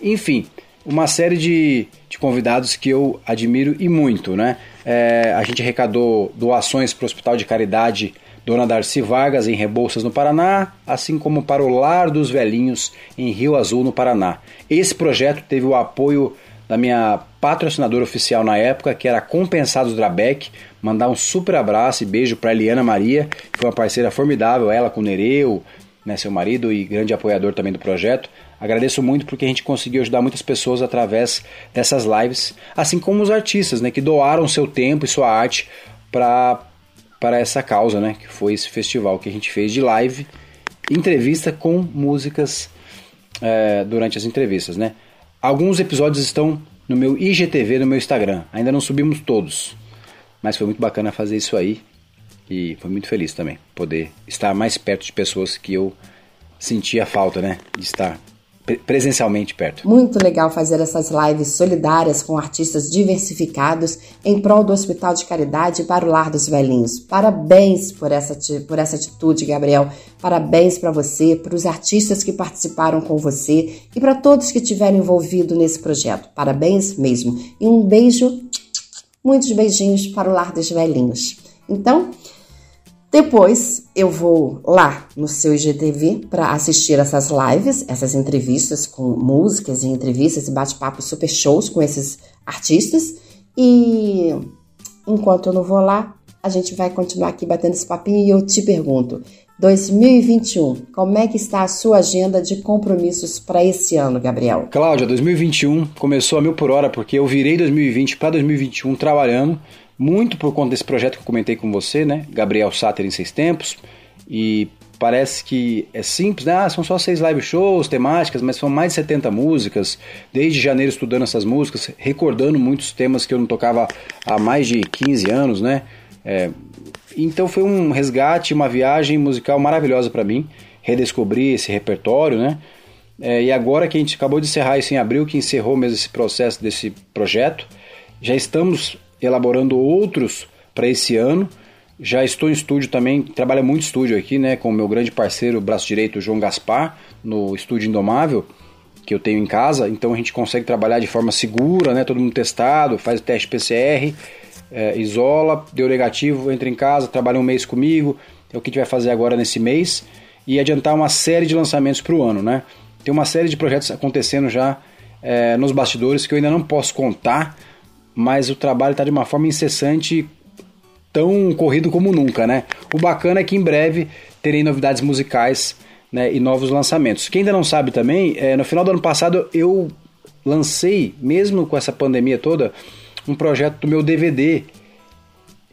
Enfim, uma série de, de convidados que eu admiro e muito. Né? É, a gente arrecadou doações para o Hospital de Caridade Dona Darcy Vargas, em Rebouças, no Paraná, assim como para o Lar dos Velhinhos, em Rio Azul, no Paraná. Esse projeto teve o apoio da minha patrocinadora oficial na época, que era Compensados Drabeck. Mandar um super abraço e beijo para Eliana Maria, que foi uma parceira formidável, ela com o Nereu, né, seu marido e grande apoiador também do projeto. Agradeço muito porque a gente conseguiu ajudar muitas pessoas através dessas lives, assim como os artistas, né, que doaram seu tempo e sua arte para para essa causa, né, que foi esse festival que a gente fez de live, entrevista com músicas é, durante as entrevistas, né. Alguns episódios estão no meu IGTV, no meu Instagram. Ainda não subimos todos, mas foi muito bacana fazer isso aí e foi muito feliz também poder estar mais perto de pessoas que eu sentia falta, né, de estar presencialmente perto. Muito legal fazer essas lives solidárias com artistas diversificados em prol do Hospital de Caridade para o Lar dos Velhinhos. Parabéns por essa, por essa atitude, Gabriel. Parabéns para você, para os artistas que participaram com você e para todos que estiveram envolvidos nesse projeto. Parabéns mesmo. E um beijo, muitos beijinhos para o Lar dos Velhinhos. Então, depois eu vou lá no seu IGTV para assistir essas lives, essas entrevistas com músicas e entrevistas e bate-papo super shows com esses artistas. E enquanto eu não vou lá, a gente vai continuar aqui batendo esse papinho e eu te pergunto: 2021, como é que está a sua agenda de compromissos para esse ano, Gabriel? Cláudia, 2021 começou a mil por hora porque eu virei 2020 para 2021 trabalhando muito por conta desse projeto que eu comentei com você, né? Gabriel Sater em seis tempos. E parece que é simples, né? Ah, são só seis live shows temáticas, mas são mais de 70 músicas. Desde janeiro estudando essas músicas, recordando muitos temas que eu não tocava há mais de 15 anos, né? É, então foi um resgate, uma viagem musical maravilhosa para mim, redescobrir esse repertório, né? É, e agora que a gente acabou de encerrar isso em abril, que encerrou mesmo esse processo desse projeto, já estamos elaborando outros para esse ano. Já estou em estúdio também, trabalho muito estúdio aqui, né, com o meu grande parceiro, braço direito, João Gaspar, no estúdio Indomável, que eu tenho em casa. Então a gente consegue trabalhar de forma segura, né, todo mundo testado, faz o teste PCR, é, isola, deu negativo, entra em casa, trabalha um mês comigo. É o que a gente vai fazer agora nesse mês e adiantar uma série de lançamentos para o ano, né? Tem uma série de projetos acontecendo já é, nos bastidores que eu ainda não posso contar, mas o trabalho está de uma forma incessante, tão corrido como nunca, né? O bacana é que em breve terei novidades musicais né, e novos lançamentos. Quem ainda não sabe também, é, no final do ano passado eu lancei, mesmo com essa pandemia toda, um projeto do meu DVD,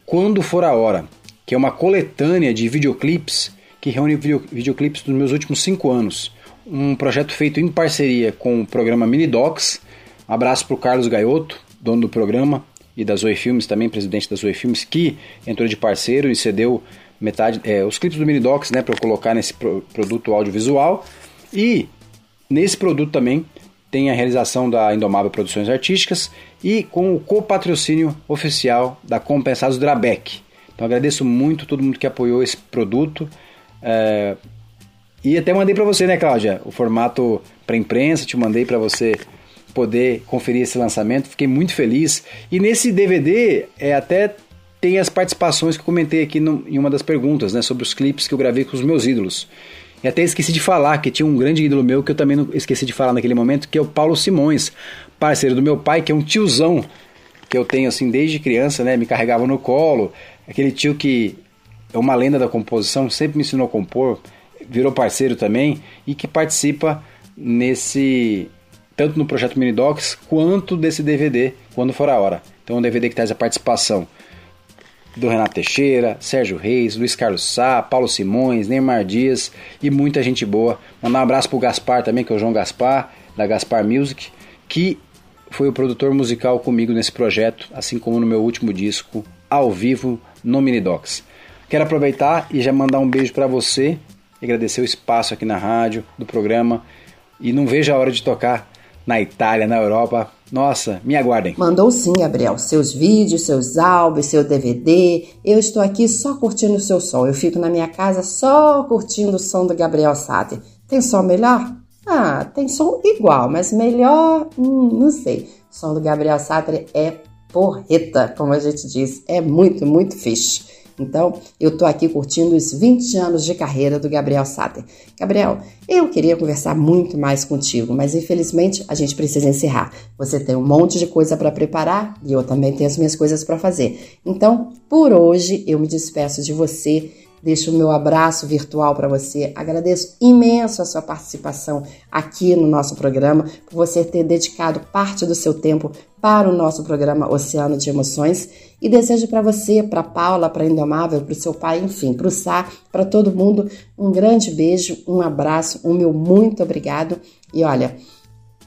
Quando For a Hora, que é uma coletânea de videoclipes que reúne video, videoclipes dos meus últimos cinco anos. Um projeto feito em parceria com o programa Minidocs. Abraço para o Carlos Gaiotto, dono do programa, e da Zoe Filmes também, presidente da Zoe Filmes, que entrou de parceiro e cedeu metade, é, os clipes do Minidocs né, para eu colocar nesse pro, produto audiovisual. E nesse produto também tem a realização da Indomável Produções Artísticas e com o copatrocínio oficial da Compensados Drabeck. Então agradeço muito todo mundo que apoiou esse produto. É, e até mandei para você, né, Cláudia? O formato para imprensa, te mandei para você poder conferir esse lançamento. Fiquei muito feliz. E nesse DVD é até tem as participações que eu comentei aqui no, em uma das perguntas, né, sobre os clipes que eu gravei com os meus ídolos. E até esqueci de falar que tinha um grande ídolo meu que eu também não esqueci de falar naquele momento, que é o Paulo Simões, parceiro do meu pai, que é um tiozão que eu tenho assim desde criança, né, me carregava no colo, aquele tio que é uma lenda da composição, sempre me ensinou a compor, virou parceiro também e que participa nesse tanto no projeto Minidocs quanto desse DVD, quando for a hora. Então, um DVD que traz a participação do Renato Teixeira, Sérgio Reis, Luiz Carlos Sá, Paulo Simões, Neymar Dias e muita gente boa. Mandar um abraço pro Gaspar também, que é o João Gaspar, da Gaspar Music, que foi o produtor musical comigo nesse projeto, assim como no meu último disco, ao vivo, no Minidocs. Quero aproveitar e já mandar um beijo para você, agradecer o espaço aqui na rádio, do programa, e não vejo a hora de tocar na Itália, na Europa. Nossa, me aguardem. Mandou sim, Gabriel. Seus vídeos, seus álbuns, seu DVD. Eu estou aqui só curtindo o seu som. Eu fico na minha casa só curtindo o som do Gabriel Sater. Tem som melhor? Ah, tem som igual, mas melhor, hum, não sei. O som do Gabriel Sater é porreta, como a gente diz. É muito, muito fixe. Então, eu tô aqui curtindo os 20 anos de carreira do Gabriel Sater. Gabriel, eu queria conversar muito mais contigo, mas infelizmente a gente precisa encerrar. Você tem um monte de coisa para preparar e eu também tenho as minhas coisas para fazer. Então, por hoje, eu me despeço de você Deixo o meu abraço virtual para você. Agradeço imenso a sua participação aqui no nosso programa, por você ter dedicado parte do seu tempo para o nosso programa Oceano de Emoções. E desejo para você, para Paula, para Indomável, para o seu pai, enfim, para o Sá, para todo mundo, um grande beijo, um abraço, um meu muito obrigado. E olha,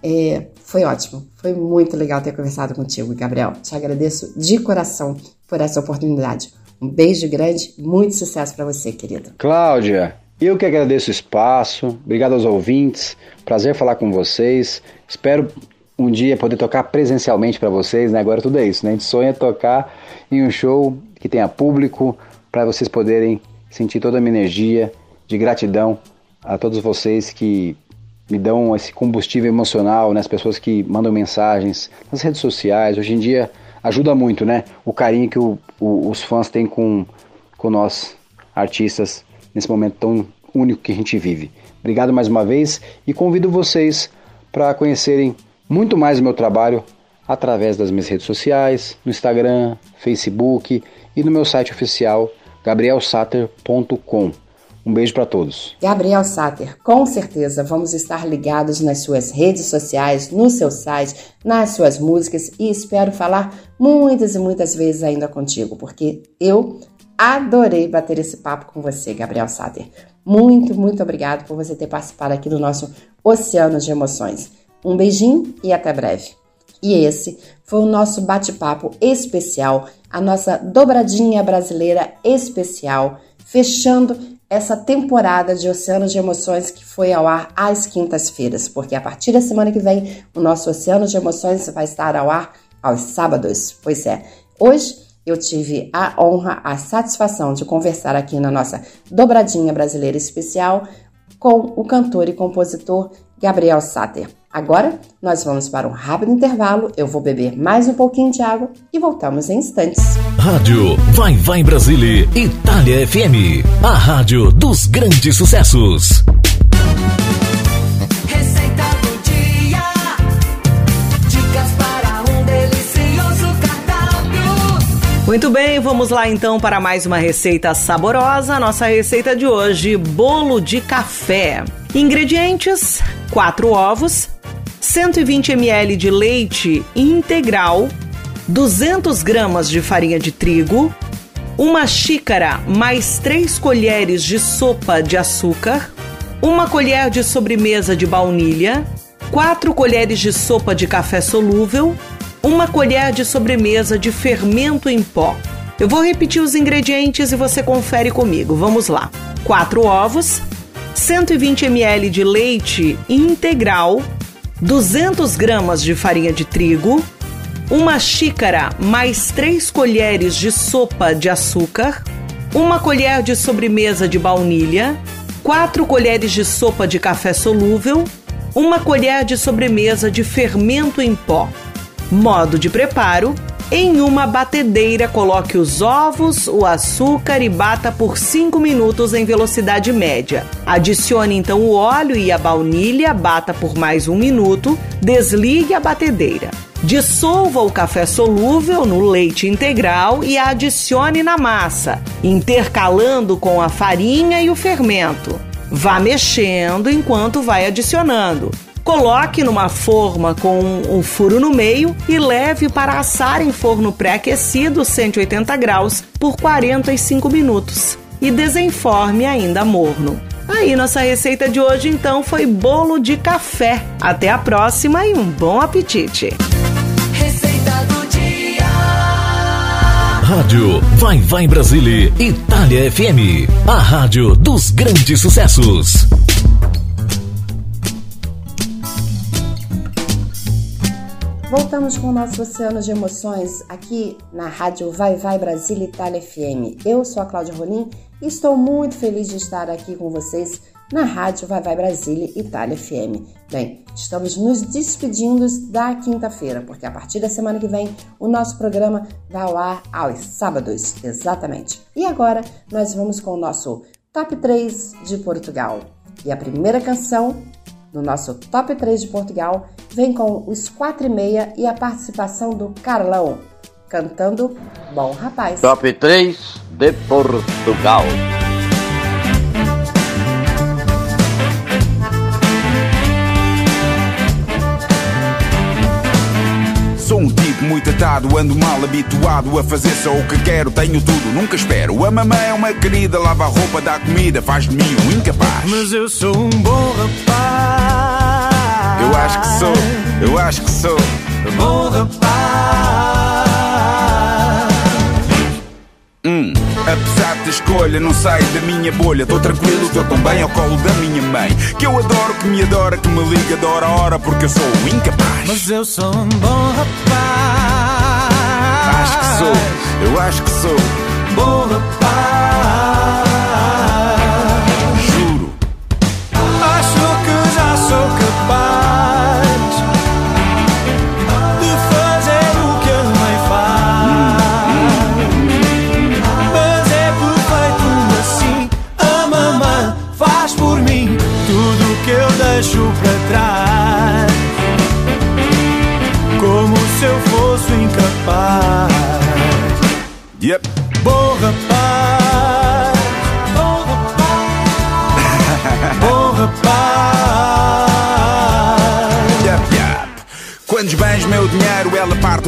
é, foi ótimo, foi muito legal ter conversado contigo, Gabriel. Te agradeço de coração por essa oportunidade. Um beijo grande, muito sucesso para você, querida. Cláudia, eu que agradeço o espaço, obrigado aos ouvintes, prazer falar com vocês. Espero um dia poder tocar presencialmente para vocês, né? Agora tudo é isso, né? A gente sonha tocar em um show que tenha público, para vocês poderem sentir toda a minha energia de gratidão a todos vocês que me dão esse combustível emocional, né? as pessoas que mandam mensagens nas redes sociais. Hoje em dia ajuda muito, né? O carinho que o, o, os fãs têm com, com nós, artistas, nesse momento tão único que a gente vive. Obrigado mais uma vez e convido vocês para conhecerem muito mais o meu trabalho através das minhas redes sociais, no Instagram, Facebook e no meu site oficial gabrielsater.com. Um beijo para todos. Gabriel Sater, com certeza vamos estar ligados nas suas redes sociais, no seu site, nas suas músicas e espero falar muitas e muitas vezes ainda contigo, porque eu adorei bater esse papo com você, Gabriel Sater. Muito, muito obrigado por você ter participado aqui do nosso Oceano de Emoções. Um beijinho e até breve. E esse foi o nosso bate-papo especial, a nossa dobradinha brasileira especial, fechando essa temporada de Oceano de Emoções que foi ao ar às quintas-feiras, porque a partir da semana que vem o nosso Oceano de Emoções vai estar ao ar aos sábados. Pois é, hoje eu tive a honra, a satisfação de conversar aqui na nossa dobradinha brasileira especial com o cantor e compositor Gabriel Sater. Agora nós vamos para um rápido intervalo, eu vou beber mais um pouquinho de água e voltamos em instantes. Rádio Vai Vai Brasília, Itália FM, a rádio dos grandes sucessos. Receita do dia, dicas para um delicioso cardápio. Muito bem, vamos lá então para mais uma receita saborosa. Nossa receita de hoje: bolo de café. Ingredientes: 4 ovos, 120 ml de leite integral, 200 gramas de farinha de trigo, uma xícara mais 3 colheres de sopa de açúcar, uma colher de sobremesa de baunilha, 4 colheres de sopa de café solúvel, uma colher de sobremesa de fermento em pó. Eu vou repetir os ingredientes e você confere comigo. Vamos lá. 4 ovos, 120 ml de leite integral, 200 gramas de farinha de trigo, uma xícara mais 3 colheres de sopa de açúcar, uma colher de sobremesa de baunilha, 4 colheres de sopa de café solúvel, uma colher de sobremesa de fermento em pó. Modo de preparo: em uma batedeira, coloque os ovos, o açúcar e bata por 5 minutos em velocidade média. Adicione então o óleo e a baunilha, bata por mais um minuto, desligue a batedeira. Dissolva o café solúvel no leite integral e adicione na massa, intercalando com a farinha e o fermento. Vá mexendo enquanto vai adicionando. Coloque numa forma com um furo no meio e leve para assar em forno pré-aquecido 180 graus por 45 minutos. E desenforme ainda morno. Aí nossa receita de hoje então foi bolo de café. Até a próxima e um bom apetite. Receita do dia. Rádio Vai Vai Brasília, Itália FM. A rádio dos grandes sucessos. Voltamos com o nosso oceano de emoções aqui na rádio Vai Vai Brasília Itália FM. Eu sou a Cláudia Rolim e estou muito feliz de estar aqui com vocês na rádio Vai Vai Brasília Itália FM. Bem, estamos nos despedindo da quinta-feira, porque a partir da semana que vem o nosso programa vai ao ar aos sábados, exatamente. E agora nós vamos com o nosso Top 3 de Portugal. E a primeira canção no nosso Top 3 de Portugal vem com os 4 e meia e a participação do Carlão, cantando Bom Rapaz. Top 3 de Portugal. Sou um tipo muito atado, ando mal habituado a fazer só o que quero, tenho tudo, nunca espero. A mamãe é uma querida, lava a roupa, dá comida, faz de mim um incapaz. Mas eu sou um bom rapaz. Eu acho que sou, eu acho que sou. Bom rapaz. Hum, apesar da escolha, não saio da minha bolha. Tô tranquilo, tô tão bem ao colo da minha mãe. Que eu adoro, que me adora, que me liga de hora a hora, porque eu sou incapaz. Mas eu sou um bom rapaz. Acho que sou, eu acho que sou. Bom rapaz.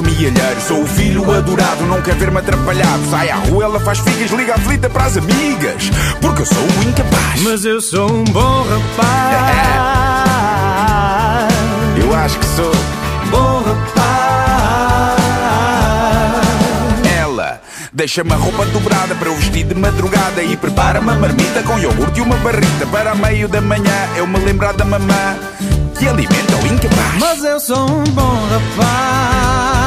Milheiro. Sou o filho adorado, não quer ver-me atrapalhado. Sai à rua, ela faz figas, liga a flita para as amigas. Porque eu sou o incapaz. Mas eu sou um bom rapaz. Eu acho que sou. Bom rapaz. Ela deixa-me a roupa dobrada para eu vestir de madrugada e prepara-me a marmita com iogurte e uma barrita. Para meio da manhã eu me lembrar da mamã que alimenta o incapaz. Mas eu sou um bom rapaz.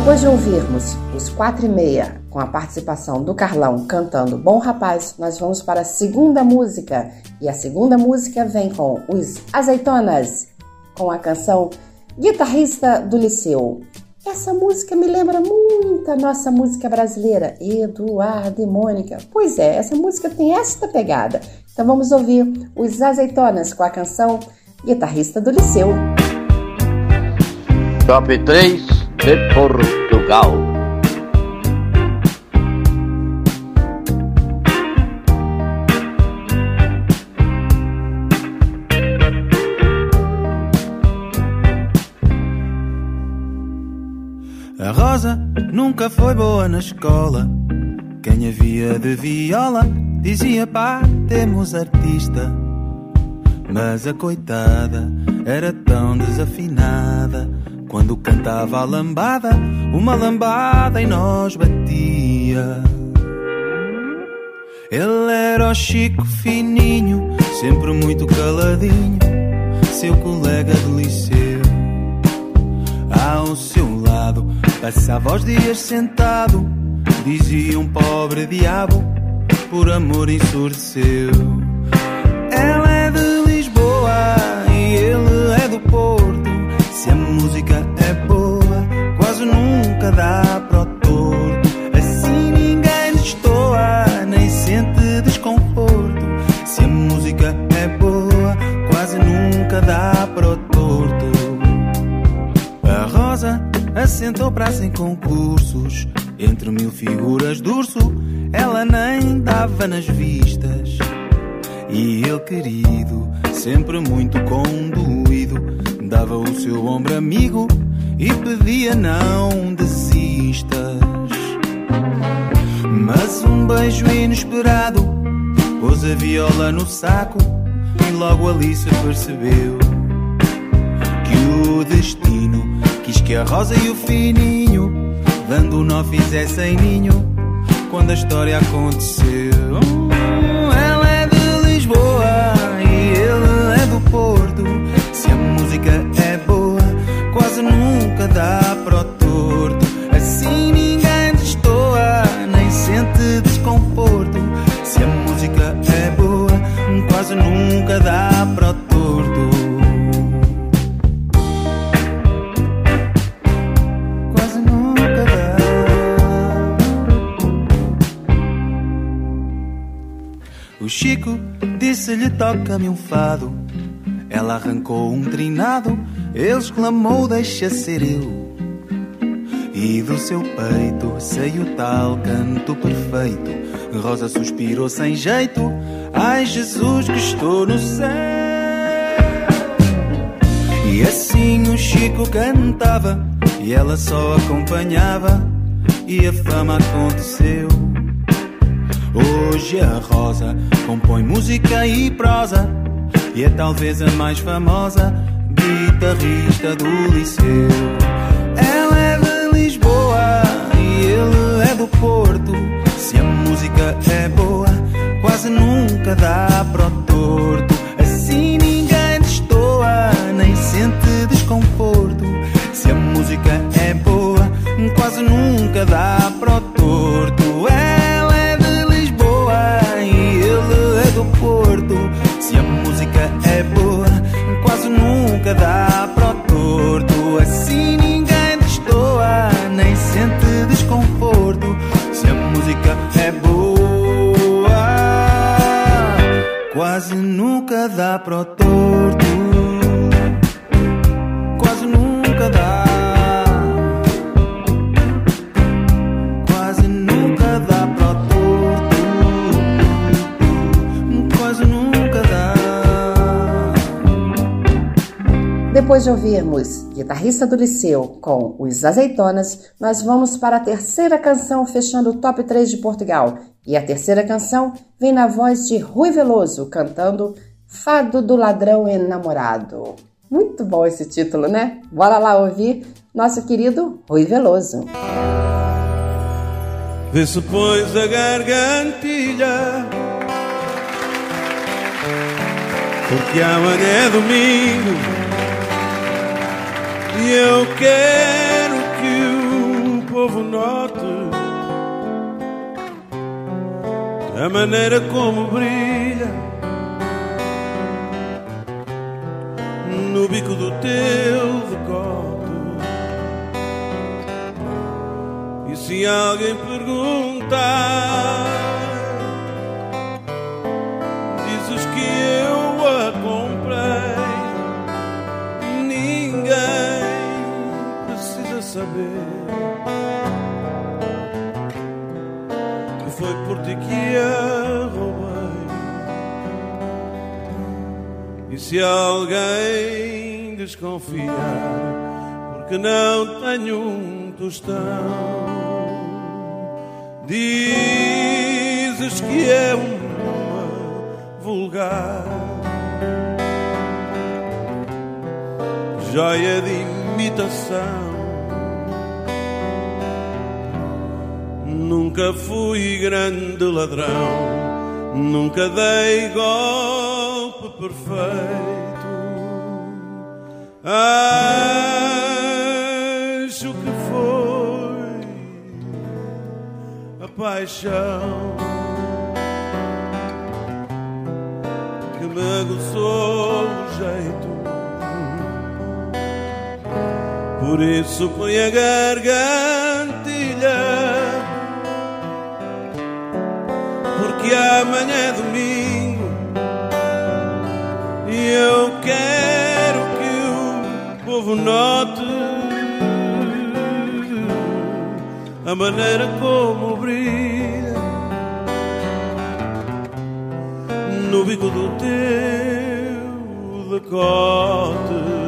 Depois de ouvirmos os 4 e meia com a participação do Carlão cantando Bom Rapaz, nós vamos para a segunda música. E a segunda música vem com os Azeitonas, com a canção Guitarrista do Liceu. Essa música me lembra muito a nossa música brasileira, Eduardo e Mônica. Pois é, essa música tem esta pegada. Então vamos ouvir os Azeitonas com a canção Guitarrista do Liceu. Top 3 de Portugal. A Rosa nunca foi boa na escola. Quem havia de viola dizia pá, temos artista. Mas a coitada era tão desafinada Quando cantava a lambada, uma lambada em nós batia. Ele era o Chico fininho, sempre muito caladinho, seu colega de liceu. Ao seu lado, passava os dias sentado, dizia um pobre diabo, por amor ensurdeceu. Ela é de Lisboa e ele é do Porto. Se a música é boa, quase nunca dá para o torto. Assim ninguém destoa, nem sente desconforto. Se a música é boa, quase nunca dá para o torto. A Rosa assentou praça em concursos. Entre mil figuras de urso, ela nem dava nas vistas. E ele, querido, sempre muito conduído, dava o seu ombro amigo e pedia não desistas. Mas um beijo inesperado pôs a viola no saco e logo Alice percebeu que o destino quis que a rosa e o fininho, dando nó, fizessem ninho quando a história aconteceu. Nunca dá para o torto. Assim ninguém destoa, nem sente desconforto. Se a música é boa, quase nunca dá para o torto. Quase nunca dá. O Chico disse-lhe: toca-me um fado. Ela arrancou um trinado, exclamou: deixa ser eu. E do seu peito saiu tal canto perfeito. Rosa suspirou sem jeito: Ai Jesus, que estou no céu. E assim o Chico cantava, e ela só acompanhava, e a fama aconteceu. Hoje a Rosa compõe música e prosa e é talvez a mais famosa guitarrista do liceu. Ela é de Lisboa e ele é do Porto. Se a música é boa, quase nunca dá para o torto. Assim ninguém destoa, nem sente desconforto. Se a música é boa, quase nunca dá para nunca dá para o torto. Assim ninguém destoa, nem sente desconforto. Se a música é boa, quase nunca dá para o torto. Depois de ouvirmos Guitarrista do Liceu com os Azeitonas, nós vamos para a terceira canção fechando o top 3 de Portugal. E a terceira canção vem na voz de Rui Veloso, cantando Fado do Ladrão Enamorado. Muito bom esse título, né? Bora lá ouvir nosso querido Rui Veloso. Vê se pões a gargantilha Porque amanhã é domingo E eu quero que o povo note A maneira como brilha No bico do teu decote E se alguém perguntar, dizes que eu a saber que foi por ti que a roubei. E se alguém desconfiar, porque não tenho um tostão. Dizes que é uma vulgar joia de imitação. Nunca fui grande ladrão, nunca dei golpe perfeito. Acho que foi a paixão que me aguçou o jeito. Por isso põe a gargantilha Porque amanhã é domingo. E eu quero que o povo note A maneira como brilha No bico do teu decote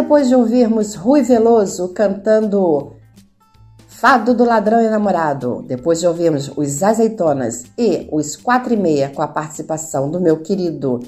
depois de ouvirmos Rui Veloso cantando Fado do Ladrão e Namorado, depois de ouvirmos os Azeitonas e os Quatro e Meia com a participação do meu querido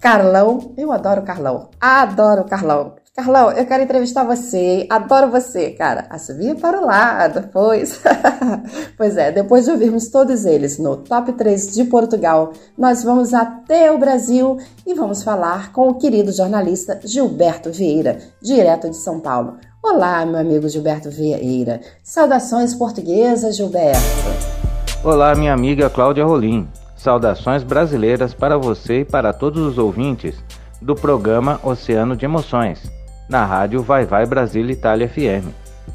Carlão, eu adoro Carlão, adoro Carlão. Carlão, eu quero entrevistar você, adoro você, cara. Assovia para o lado, pois. pois é, depois de ouvirmos todos eles no Top 3 de Portugal, nós vamos até o Brasil e vamos falar com o querido jornalista Gilberto Vieira, direto de São Paulo. Olá, meu amigo Gilberto Vieira. Saudações portuguesas, Gilberto. Olá, minha amiga Cláudia Rolim. Saudações brasileiras para você e para todos os ouvintes do programa Oceano de Emoções na rádio Vai Vai Brasil Itália FM.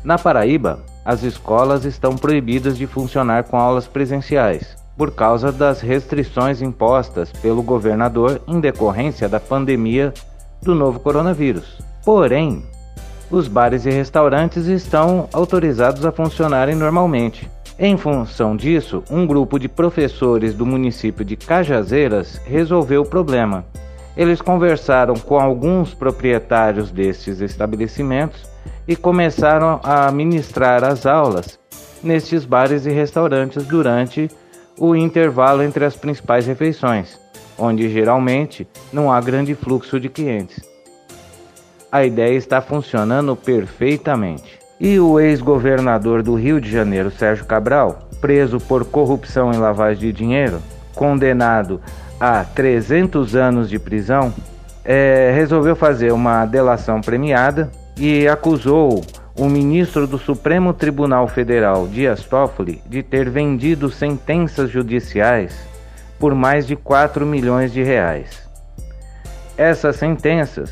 Na Paraíba, as escolas estão proibidas de funcionar com aulas presenciais, por causa das restrições impostas pelo governador em decorrência da pandemia do novo coronavírus. Porém, os bares e restaurantes estão autorizados a funcionarem normalmente. Em função disso, um grupo de professores do município de Cajazeiras resolveu o problema. Eles conversaram com alguns proprietários destes estabelecimentos e começaram a ministrar as aulas nestes bares e restaurantes durante o intervalo entre as principais refeições, onde geralmente não há grande fluxo de clientes. A ideia está funcionando perfeitamente. E o ex-governador do Rio de Janeiro, Sérgio Cabral, preso por corrupção e lavagem de dinheiro, condenado a 300 anos de prisão, é, resolveu fazer uma delação premiada e acusou o ministro do Supremo Tribunal Federal, Dias Toffoli, de ter vendido sentenças judiciais por mais de 4 milhões de reais. Essas sentenças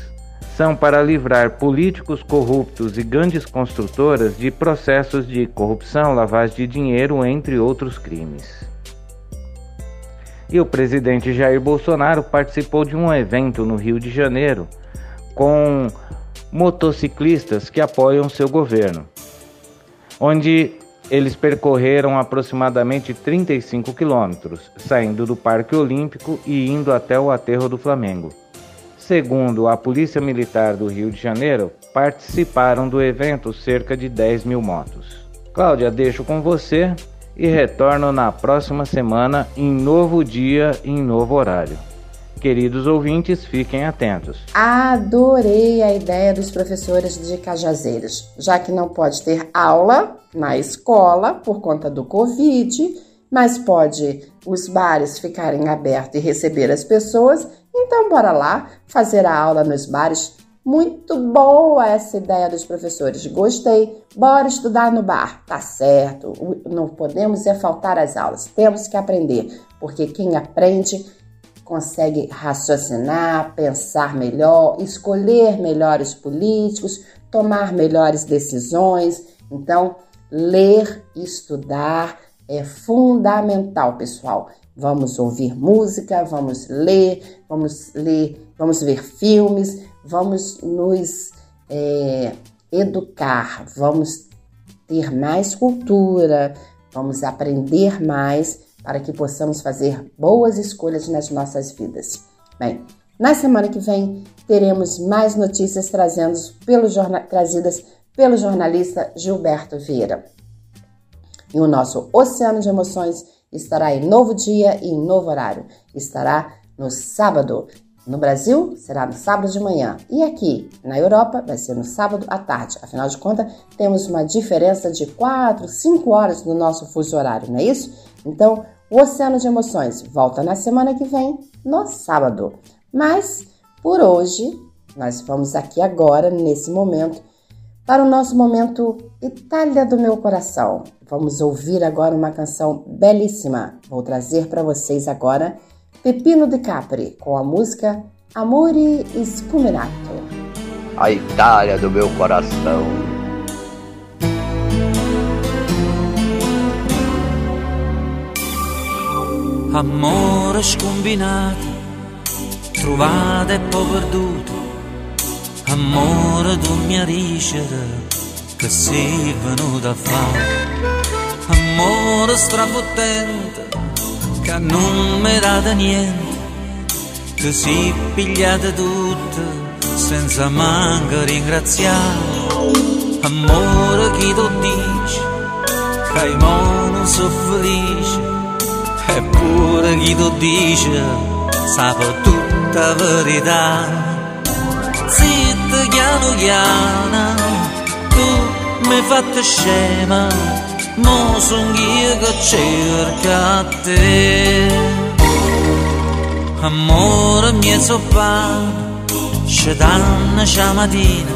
são para livrar políticos corruptos e grandes construtoras de processos de corrupção, lavagem de dinheiro, entre outros crimes. E o presidente Jair Bolsonaro participou de um evento no Rio de Janeiro com motociclistas que apoiam seu governo, onde eles percorreram aproximadamente 35 quilômetros, saindo do Parque Olímpico e indo até o aterro do Flamengo. Segundo a Polícia Militar do Rio de Janeiro, participaram do evento cerca de 10 mil motos. Cláudia, deixo com você e retorno na próxima semana em novo dia em novo horário. Queridos ouvintes, fiquem atentos. Adorei a ideia dos professores de Cajazeiras, já que não pode ter aula na escola por conta do Covid, mas pode os bares ficarem abertos e receber as pessoas então, bora lá fazer a aula nos bares. Muito boa essa ideia dos professores. Gostei. Bora estudar no bar. Tá certo. Não podemos é faltar às aulas. Temos que aprender, porque quem aprende consegue raciocinar, pensar melhor, escolher melhores políticos, tomar melhores decisões. Então, ler estudar é fundamental, pessoal. Vamos ouvir música, vamos ler, vamos ler, vamos ver filmes, vamos nos é, educar, vamos ter mais cultura, vamos aprender mais para que possamos fazer boas escolhas nas nossas vidas. Bem, na semana que vem teremos mais notícias pelo trazidas pelo jornalista Gilberto Vieira. E o nosso Oceano de Emoções estará em novo dia e em novo horário. Estará no sábado. No Brasil, será no sábado de manhã. E aqui, na Europa, vai ser no sábado à tarde. Afinal de contas, temos uma diferença de 4, 5 horas no nosso fuso horário, não é isso? Então, o Oceano de Emoções volta na semana que vem, no sábado. Mas, por hoje, nós vamos aqui agora, nesse momento, para o nosso momento Itália do meu coração. Vamos ouvir agora uma canção belíssima. Vou trazer para vocês agora Pepino de Capri com a música Amore Scuminato. A Itália do meu coração. Amore scombinato, trovato e poi perduto Amore d'un mia ricere che sei venuto a fare Amore strafottente che non mi date niente Ti sei pigliate tutte senza manco ringraziare. Amore chi tu dici che i non sono felice Eppure chi tu dice sa tutta verità. Zitta piano piano tu mi fatto scema mo son io che cerca te. Amore mio soppano ci danno c'è mattina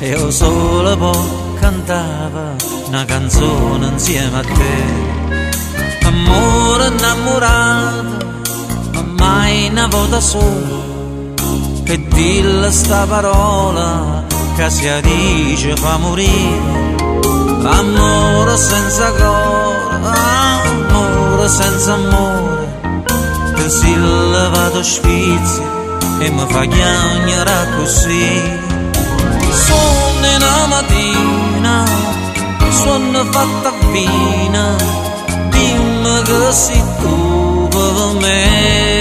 e io solo po' cantava una canzone insieme a te. Amore innamorato ma mai una volta sola e dilla sta parola che si dice fa morire amore senza cuore, amore senza amore, che si levato spizzi e mi fa chiagnare così. Sono una mattina, sono fatta fina, dimmi che sei tu per me.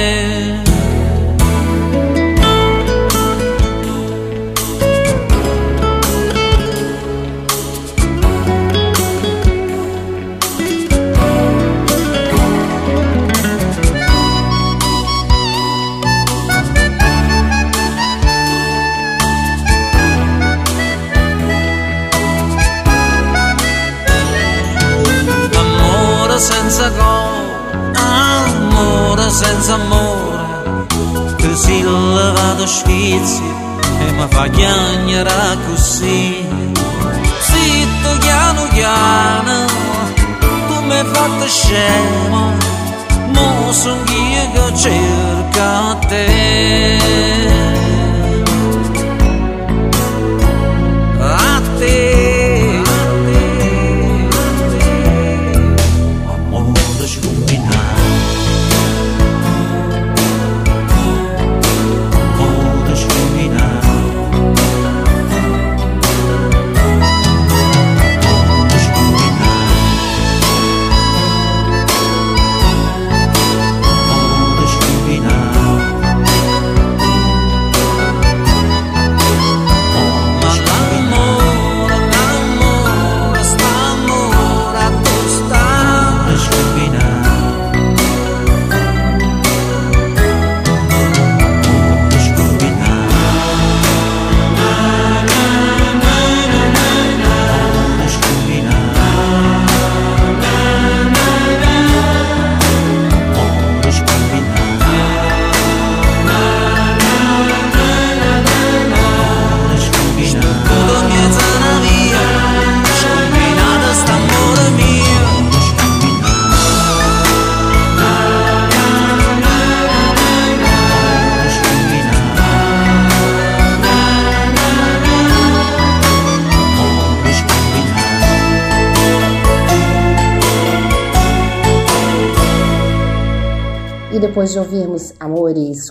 σφίτσι Έμα βαγιάνιαρα κουσί Ψήτο γιάνου γιάνα Tu me fatë shema Mos unë gjë cerca te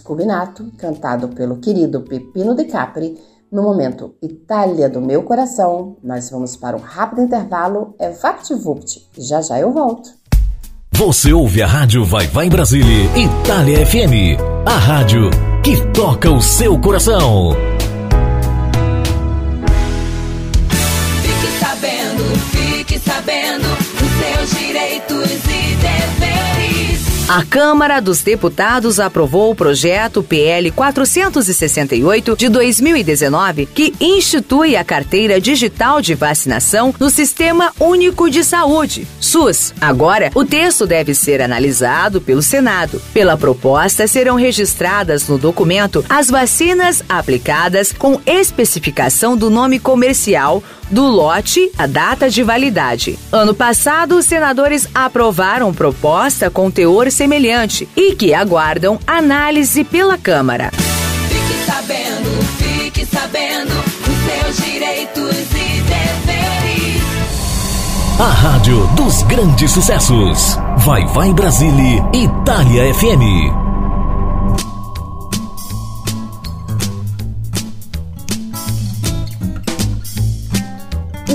Cubinato, cantado pelo querido Pepino de Capri, no momento Itália do Meu Coração, nós vamos para um rápido intervalo, é VaptVupt, já já eu volto. Você ouve a Rádio Vai Vai Brasília, Itália FM. A rádio que toca o seu coração. A Câmara dos Deputados aprovou o projeto PL 468 de 2019, que institui a carteira digital de vacinação no Sistema Único de Saúde, SUS. Agora, o texto deve ser analisado pelo Senado. Pela proposta, serão registradas no documento as vacinas aplicadas com especificação do nome comercial do lote, a data de validade. Ano passado, os senadores aprovaram proposta com teor semelhante e que aguardam análise pela Câmara. Fique sabendo, fique sabendo dos seus direitos e deveres. A rádio dos grandes sucessos. Vai Vai Brasília, Itália FM.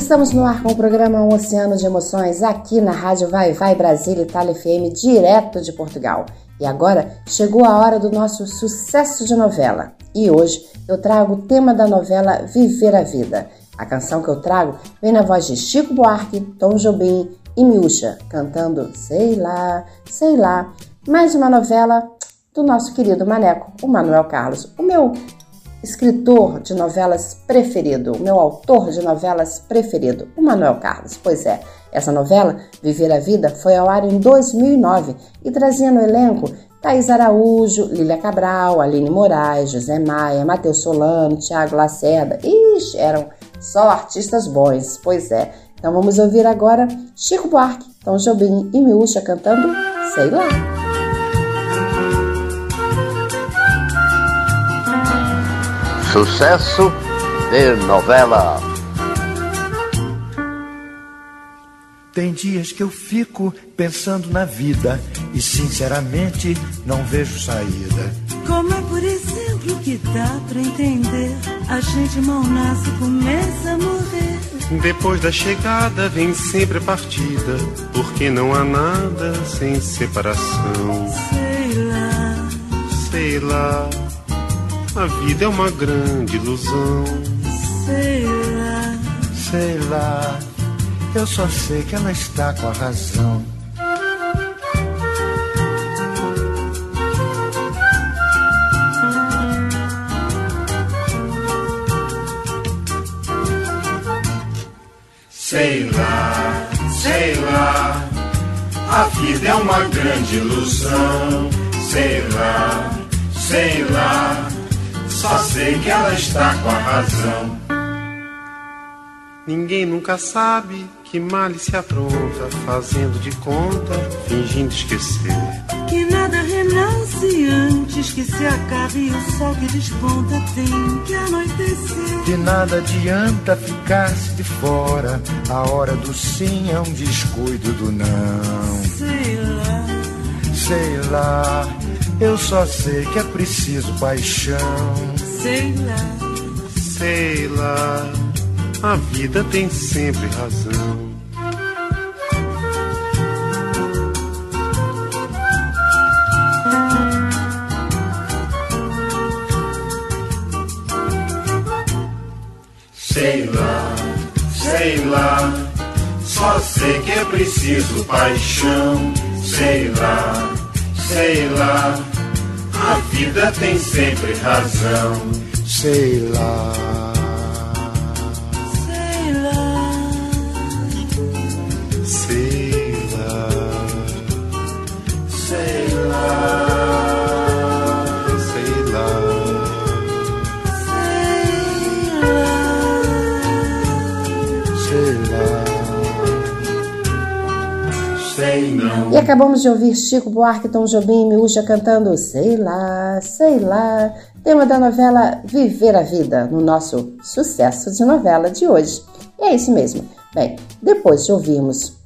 Estamos no ar com o programa Um Oceano de Emoções aqui na Rádio Vai Vai Brasília Itália FM, direto de Portugal. E agora chegou a hora do nosso sucesso de novela. E hoje eu trago o tema da novela Viver a Vida. A canção que eu trago vem na voz de Chico Buarque, Tom Jobim e Miúcha, cantando Sei lá, sei lá. Mais uma novela do nosso querido Maneco, o Manuel Carlos, o meu escritor de novelas preferido, meu autor de novelas preferido, o Manuel Carlos. Pois é, essa novela, Viver a Vida, foi ao ar em 2009 e trazia no elenco Thaís Araújo, Lília Cabral, Aline Moraes, José Maia, Matheus Solano, Tiago Lacerda. Ixi, eram só artistas bons, pois é. Então vamos ouvir agora Chico Buarque, Tom Jobim e Miúcha cantando Sei Lá. Sucesso de novela. Tem dias que eu fico pensando na vida e sinceramente não vejo saída. Como é, por exemplo, que dá pra entender? A gente mal nasce e começa a morrer. Depois da chegada vem sempre a partida, porque não há nada sem separação. Sei lá, Sei lá, a vida é uma grande ilusão. sei lá. Sei lá, eu só sei que ela está com a razão. Sei lá, sei lá, a vida é uma grande ilusão. Sei lá, sei lá, só sei que ela está com a razão. Ninguém nunca sabe que male se apronta, fazendo de conta, fingindo esquecer. Que nada renasce antes que se acabe o sol que desponta tem que anoitecer. De nada adianta ficar-se de fora. A hora do sim é um descuido do não. Sei lá, Sei lá, eu só sei que é preciso paixão. sei lá. Sei lá, a vida tem sempre razão. Sei lá, sei lá, só sei que é preciso paixão. Sei lá, sei lá, a vida tem sempre razão. Sei lá, Sei lá, Sei lá, Sei lá, E acabamos de ouvir Chico Buarque, Tom Jobim e Miúcha cantando Sei lá, sei lá, tema da novela Viver a Vida, no nosso sucesso de novela de hoje. E é isso mesmo. Bem, depois de ouvirmos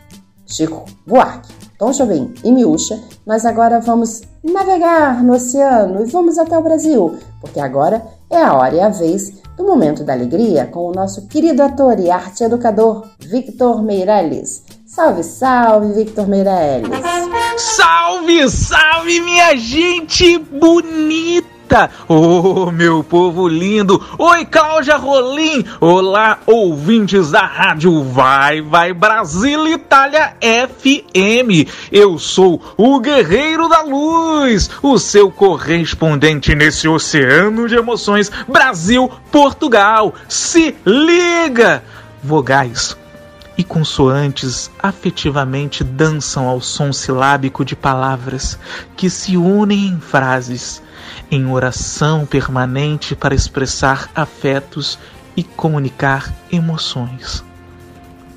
Chico Buarque, Tom Jobim e Miúcha, nós agora vamos navegar no oceano e vamos até o Brasil, porque agora é a hora e a vez do Momento da Alegria com o nosso querido ator e arte educador Victor Meirelles. Salve, salve, Victor Meirelles! Salve, salve, minha gente bonita! Ô, meu povo lindo! Oi, Cláudia Rolim! Olá, ouvintes da rádio Vai, Vai Brasil Itália FM! Eu sou o Guerreiro da Luz, o seu correspondente nesse oceano de emoções Brasil-Portugal! Se liga! Vogais e consoantes afetivamente dançam ao som silábico de palavras que se unem em frases, em oração permanente para expressar afetos e comunicar emoções.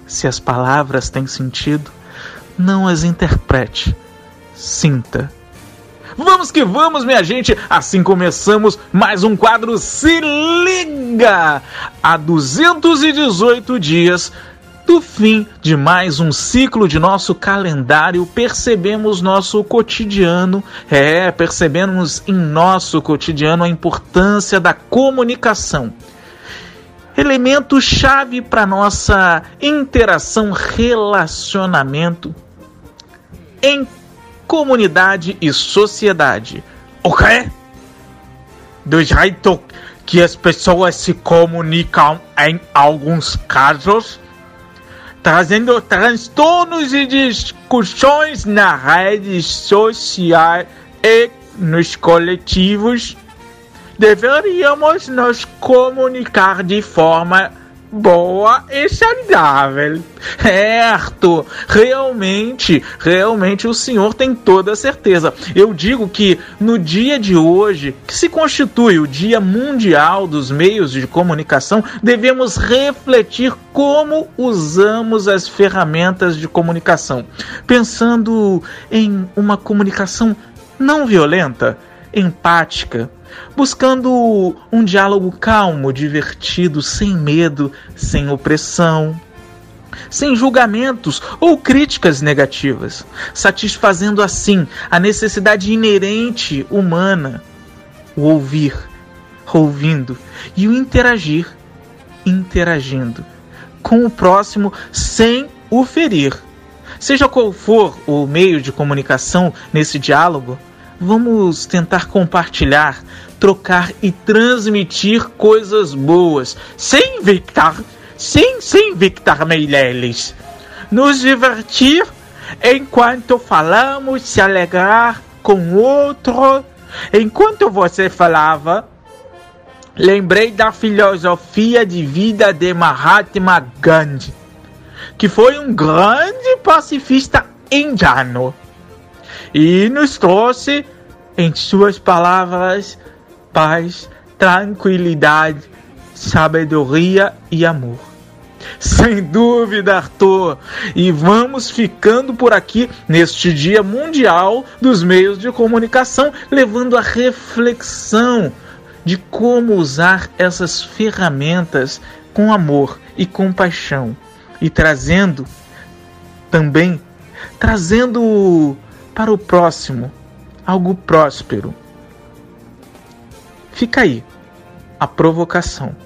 Se as palavras têm sentido, não as interprete, sinta. Vamos que vamos, minha gente! Assim começamos mais um quadro Se Liga! Há 218 dias do fim de mais um ciclo de nosso calendário, percebemos nosso cotidiano, é, percebemos em nosso cotidiano a importância da comunicação. Elemento chave para nossa interação, relacionamento em comunidade e sociedade. O quê? Do jeito que as pessoas se comunicam em alguns casos, trazendo transtornos e discussões nas redes sociais e nos coletivos, deveríamos nos comunicar de forma boa e saudável. Certo, realmente, realmente o senhor tem toda a certeza. Eu digo que no dia de hoje, que se constitui o Dia Mundial dos Meios de Comunicação, devemos refletir como usamos as ferramentas de comunicação, pensando em uma comunicação não violenta, empática, buscando um diálogo calmo, divertido, sem medo, sem opressão, sem julgamentos ou críticas negativas, satisfazendo assim a necessidade inerente humana, o ouvir, ouvindo, e o interagir, interagindo, com o próximo sem o ferir. Seja qual for o meio de comunicação nesse diálogo, vamos tentar compartilhar, trocar e transmitir coisas boas, sem Victor, sem, sem Victor Meireles. Nos divertir enquanto falamos, se alegrar com outro. Enquanto você falava, lembrei da filosofia de vida de Mahatma Gandhi, que foi um grande pacifista indiano e nos trouxe, em suas palavras, paz, tranquilidade, sabedoria e amor. Sem dúvida, Arthur. E vamos ficando por aqui neste Dia Mundial dos Meios de Comunicação, levando a reflexão de como usar essas ferramentas com amor e compaixão e trazendo também trazendo para o próximo algo próspero. Fica aí a provocação.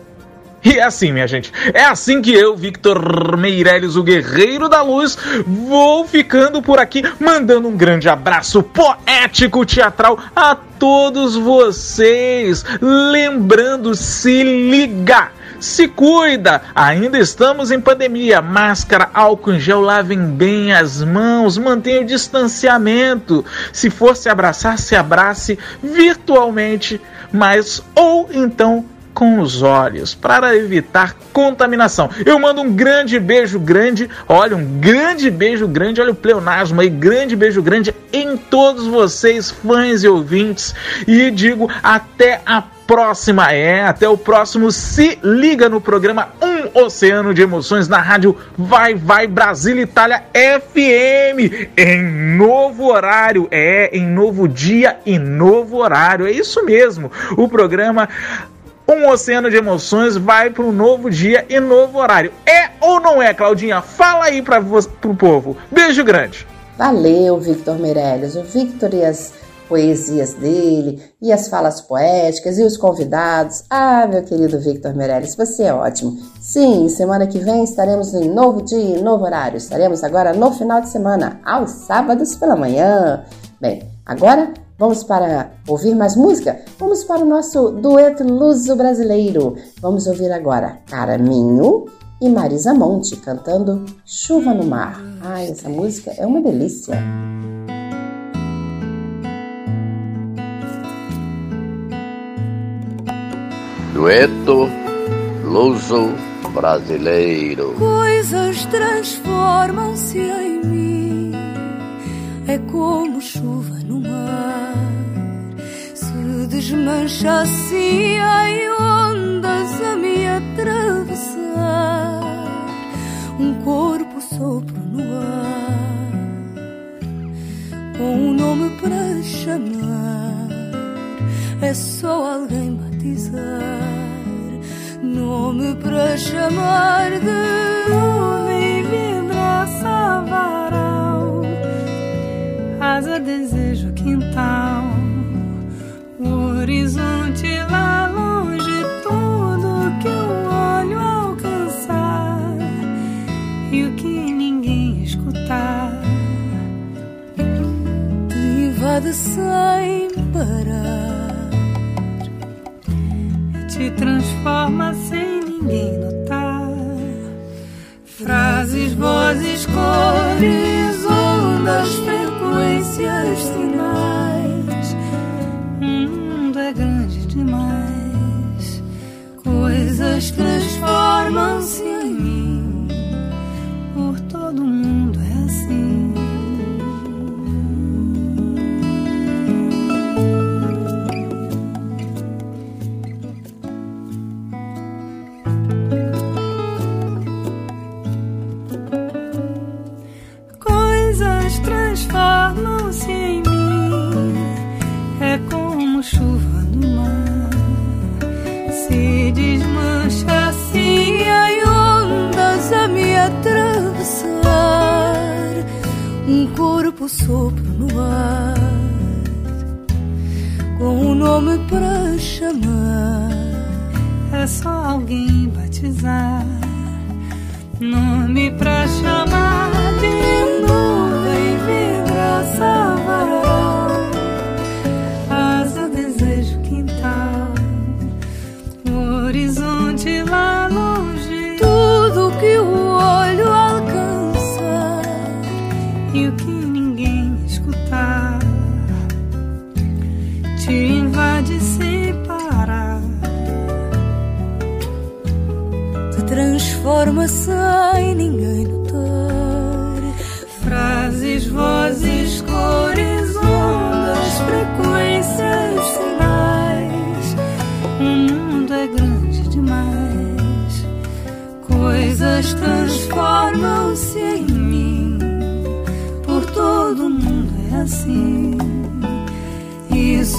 E é assim, minha gente, é assim que eu, Victor Meirelles, o Guerreiro da Luz, vou ficando por aqui, mandando um grande abraço poético teatral a todos vocês. Lembrando, se liga! Se cuida! Ainda estamos em pandemia. Máscara, álcool em gel, lavem bem as mãos, mantenha o distanciamento. Se for se abraçar, se abrace virtualmente, mas ou então com os olhos para evitar contaminação. Eu mando um grande beijo grande, olha, um grande beijo grande, olha o pleonasmo aí, grande beijo grande em todos vocês, fãs e ouvintes, e digo até a próxima, é, até o próximo Se Liga no programa Um Oceano de Emoções na rádio Vai Vai Brasil Itália FM, em novo horário, é, em novo dia e novo horário, é isso mesmo, o programa um oceano de emoções vai para um novo dia e novo horário. É ou não é, Claudinha? Fala aí para o povo. Beijo grande. Valeu, Victor Meirelles. O Victor e as poesias dele, e as falas poéticas, e os convidados. Ah, meu querido Victor Meirelles, você é ótimo. Sim, semana que vem estaremos em novo dia e novo horário. Estaremos agora no final de semana, aos sábados pela manhã. Bem, agora Vamos para ouvir mais música? Vamos para o nosso dueto luso brasileiro. Vamos ouvir agora Caraminho e Marisa Monte cantando Chuva no Mar. Ai, essa música é uma delícia. Dueto luso brasileiro. Coisas transformam-se em mim, é como chuva no mar. Se desmancha assim em ondas a me atravessar. Um corpo sopro no ar, com um nome para chamar. É só alguém batizar. Nome para chamar de vidraça, varal, asa, desejo, quintal, o horizonte lá longe, tudo que o olho alcançar e o que ninguém escutar. invade sem parar. Te transforma sem ninguém notar. Frases, vozes, cores, ondas, frequências, sinais. O mundo é grande demais. Coisas transformam-se em mim. Por todo mundo Corpo sopro no ar, com um nome para chamar. É só alguém batizar. Nome pra chamar de nuvem vibraça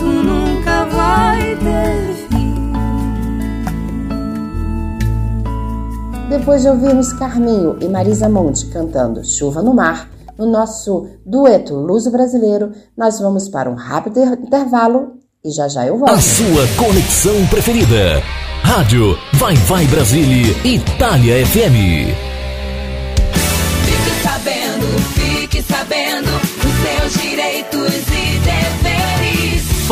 Isso nunca vai ter fim. Depois de ouvirmos Carminho e Marisa Monte cantando Chuva no Mar, no nosso dueto luso brasileiro, nós vamos para um rápido intervalo e já já eu volto. A sua conexão preferida. Rádio Vai Vai Brasília, Itália FM. Fique sabendo, fique sabendo dos seus direitos e.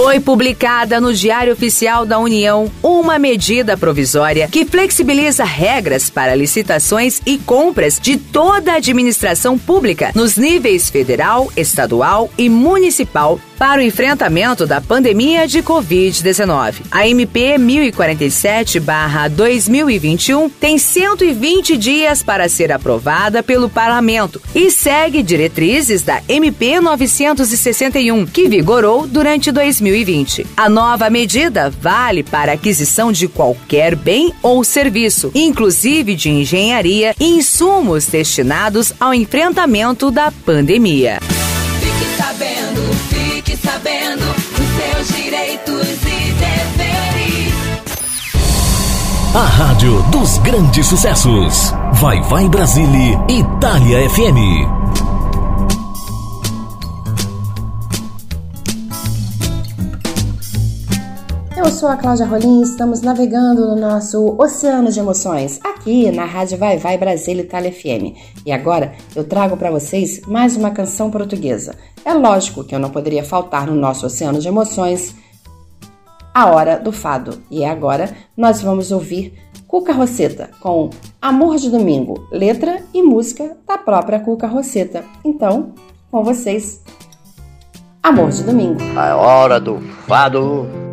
Foi publicada no Diário Oficial da União uma medida provisória que flexibiliza regras para licitações e compras de toda a administração pública nos níveis federal, estadual e municipal para o enfrentamento da pandemia de Covid-19. A MP 1047-2021 tem 120 dias para ser aprovada pelo Parlamento e segue diretrizes da MP 961, que vigorou durante 2020. A nova medida vale para aquisição de qualquer bem ou serviço, inclusive de engenharia e insumos destinados ao enfrentamento da pandemia. Fique sabendo, fique sabendo dos seus direitos e deveres. A rádio dos grandes sucessos. Vai Vai Brasília, Itália FM. Eu sou a Cláudia Rolim e estamos navegando no nosso oceano de emoções, aqui na Rádio Vai Vai Brasília Itália FM. E agora eu trago para vocês mais uma canção portuguesa. É lógico que eu não poderia faltar no nosso oceano de emoções a hora do fado. E agora nós vamos ouvir Cuca Roseta com Amor de Domingo, letra e música da própria Cuca Roseta. Então, com vocês, Amor de Domingo. A hora do fado.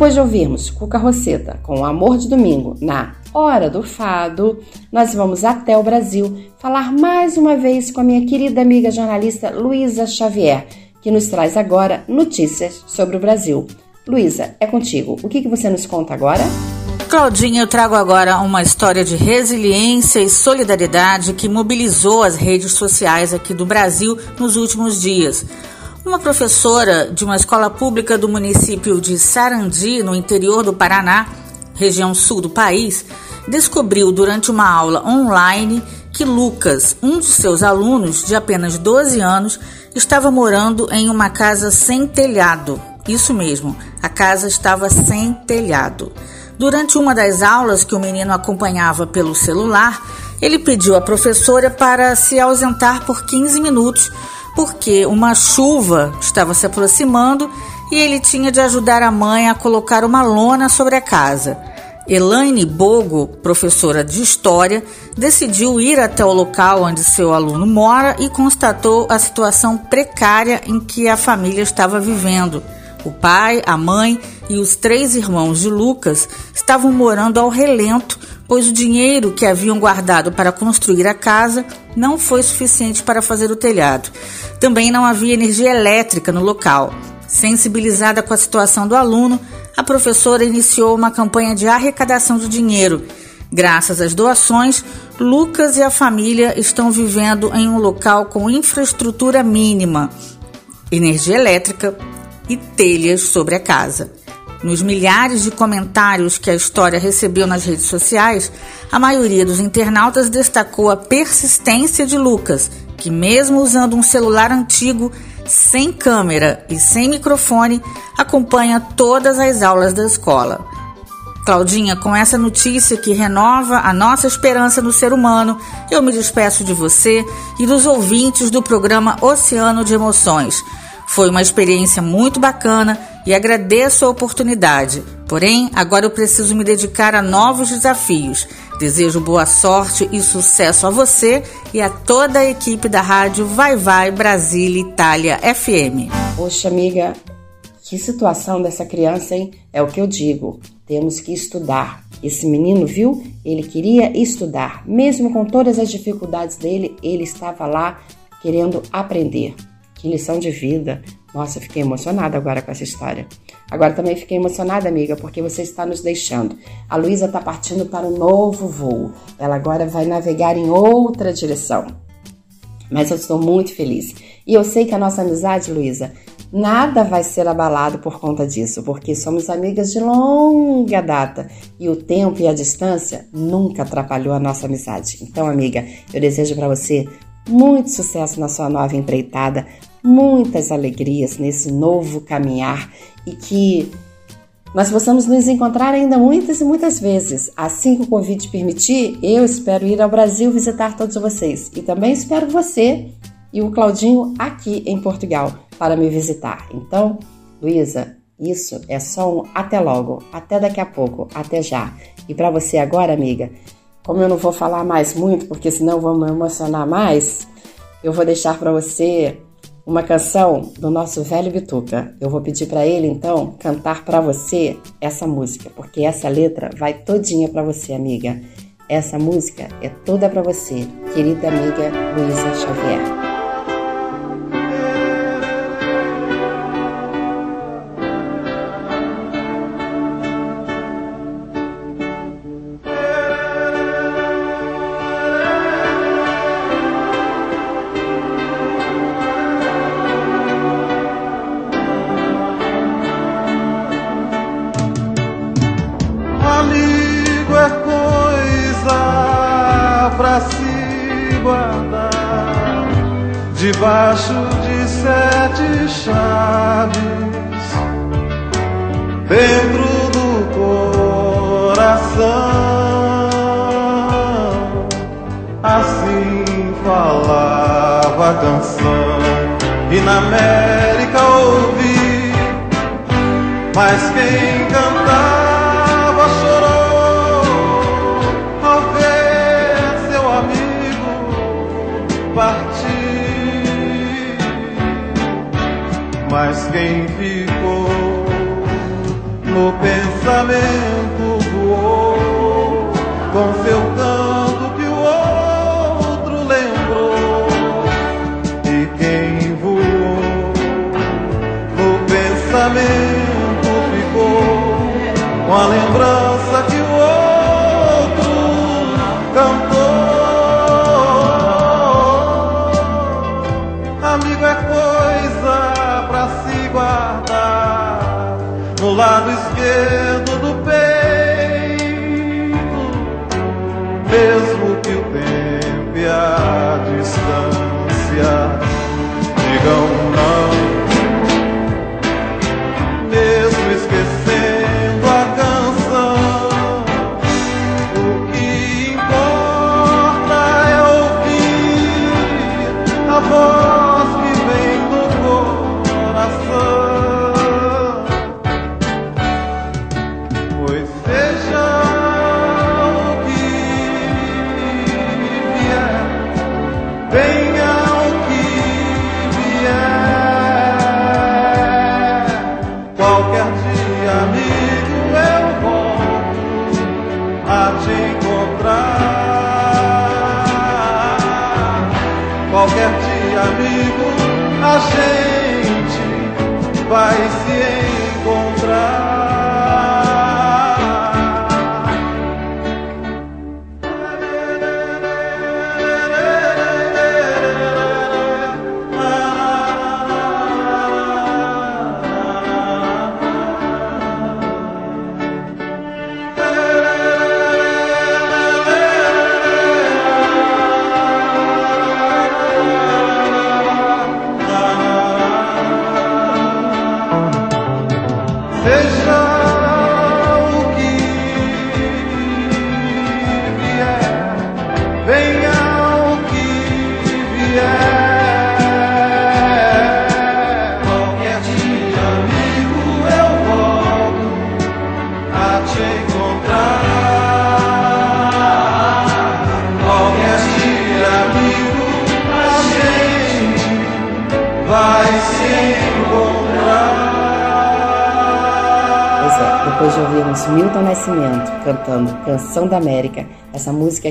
Depois de ouvirmos Cuca Roseta com o Amor de Domingo na Hora do Fado, nós vamos até o Brasil falar mais uma vez com a minha querida amiga jornalista Luísa Xavier, que nos traz agora notícias sobre o Brasil. Luísa, é contigo. O que, que você nos conta agora? Claudinha, eu trago agora uma história de resiliência e solidariedade que mobilizou as redes sociais aqui do Brasil nos últimos dias. Uma professora de uma escola pública do município de Sarandi, no interior do Paraná, região sul do país, descobriu durante uma aula online que Lucas, um de seus alunos de apenas 12 anos, estava morando em uma casa sem telhado. Isso mesmo, a casa estava sem telhado. Durante uma das aulas que o menino acompanhava pelo celular, ele pediu à professora para se ausentar por 15 minutos, porque uma chuva estava se aproximando e ele tinha de ajudar a mãe a colocar uma lona sobre a casa. Elaine Bogo, professora de História, decidiu ir até o local onde seu aluno mora e constatou a situação precária em que a família estava vivendo. O pai, a mãe e os três irmãos de Lucas estavam morando ao relento, pois o dinheiro que haviam guardado para construir a casa não foi suficiente para fazer o telhado. Também não havia energia elétrica no local. Sensibilizada com a situação do aluno, a professora iniciou uma campanha de arrecadação de dinheiro. Graças às doações, Lucas e a família estão vivendo em um local com infraestrutura mínima, energia elétrica e telhas sobre a casa. Nos milhares de comentários que a história recebeu nas redes sociais, a maioria dos internautas destacou a persistência de Lucas, que, mesmo usando um celular antigo, sem câmera e sem microfone, acompanha todas as aulas da escola. Claudinha, com essa notícia que renova a nossa esperança no ser humano, eu me despeço de você e dos ouvintes do programa Oceano de Emoções. Foi uma experiência muito bacana e agradeço a oportunidade. Porém, agora eu preciso me dedicar a novos desafios. Desejo boa sorte e sucesso a você e a toda a equipe da rádio Vai Vai Brasília Itália FM. Poxa, amiga, que situação dessa criança, hein? É o que eu digo. Temos que estudar. Esse menino, viu? Ele queria estudar. Mesmo com todas as dificuldades dele, ele estava lá querendo aprender. Que lição de vida. Nossa, fiquei emocionada agora com essa história. Agora também fiquei emocionada, amiga, porque você está nos deixando. A Luísa está partindo para um novo voo. Ela agora vai navegar em outra direção. Mas eu estou muito feliz. E eu sei que a nossa amizade, Luísa, nada vai ser abalado por conta disso, porque somos amigas de longa data e o tempo e a distância nunca atrapalhou a nossa amizade. Então, amiga, eu desejo para você muito sucesso na sua nova empreitada, muitas alegrias nesse novo caminhar e que nós possamos nos encontrar ainda muitas e muitas vezes. Assim que o convite permitir, eu espero ir ao Brasil visitar todos vocês e também espero você e o Claudinho aqui em Portugal para me visitar. Então, Luísa, isso é só um até logo, até daqui a pouco, até já. E para você agora, amiga, como eu não vou falar mais muito, porque senão vou me emocionar mais, eu vou deixar para você uma canção do nosso velho Bituca. Eu vou pedir para ele então cantar para você essa música, porque essa letra vai todinha para você, amiga. Essa música é toda para você, querida amiga Luísa Xavier.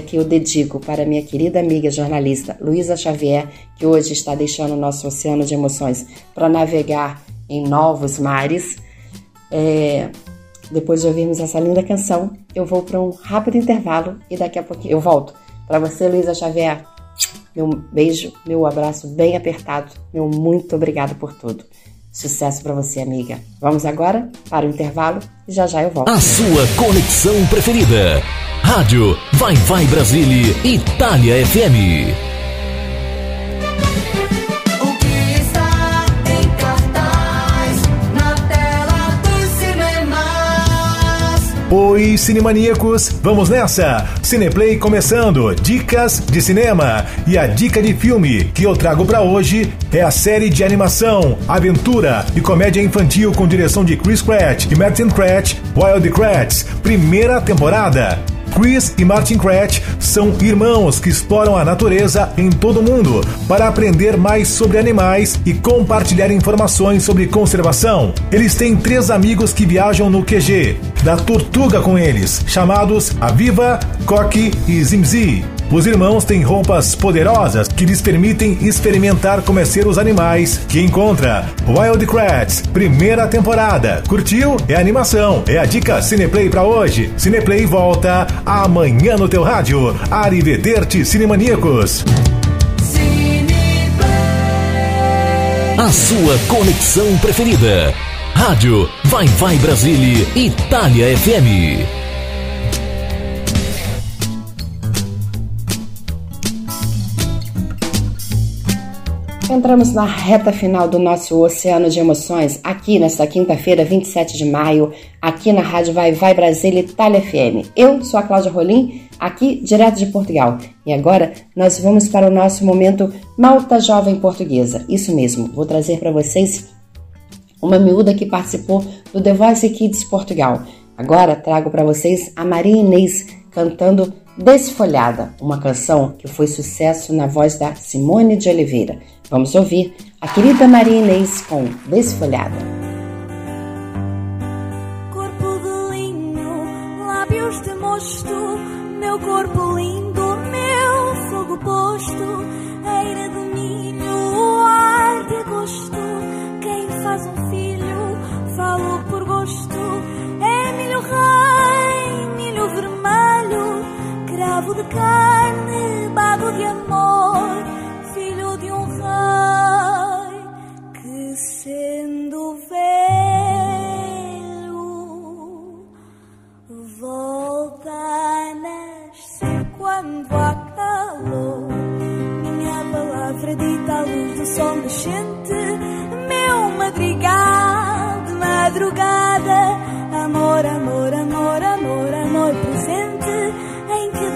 Que eu dedico para minha querida amiga jornalista Luísa Xavier, que hoje está deixando o nosso oceano de emoções para navegar em novos mares. É, depois de ouvirmos essa linda canção, eu vou para um rápido intervalo e daqui a pouquinho eu volto. Para você, Luísa Xavier, meu beijo, meu abraço bem apertado, meu muito obrigado por tudo. Sucesso para você, amiga. Vamos agora para o intervalo e já já eu volto. A sua conexão preferida. Rádio Vai Vai Brasília, Itália FM. O que está em cartaz na tela dos cinemas? Oi, cinemaníacos, vamos nessa! Cineplay começando, dicas de cinema. E a dica de filme que eu trago pra hoje é a série de animação, aventura e comédia infantil com direção de Chris Pratt e Martin Pratt, Wild Kratts, primeira temporada. Chris e Martin Pratt são irmãos que exploram a natureza em todo o mundo para aprender mais sobre animais e compartilhar informações sobre conservação. Eles têm três amigos que viajam no QG da Tortuga com eles, chamados Aviva, Coque e Zimzi. Os irmãos têm roupas poderosas que lhes permitem experimentar como é ser os animais que encontra. Wild Kratts, primeira temporada. Curtiu? É animação. É a dica Cineplay pra hoje. Cineplay volta amanhã no teu rádio. Arrivederci, Cinemaníacos. A sua conexão preferida. Rádio Vai Vai Brasília, Itália FM. Entramos na reta final do nosso Oceano de Emoções, aqui nesta quinta-feira, 27 de maio, aqui na Rádio Vai Vai Brasília Itália FM. Eu sou a Cláudia Rolim, aqui direto de Portugal. E agora nós vamos para o nosso momento Malta Jovem Portuguesa. Isso mesmo, vou trazer para vocês uma miúda que participou do The Voice Kids Portugal. Agora trago para vocês a Maria Inês cantando Desfolhada, uma canção que foi sucesso na voz da Simone de Oliveira. Vamos ouvir a querida Maria Inês com Desfolhada. Corpo de linho, lábios de mosto, meu corpo lindo, meu fogo posto, eira de milho, o ar de agosto. Quem faz um filho, falo por gosto. É milho rei, milho vermelho, cravo de carne, bago de amor,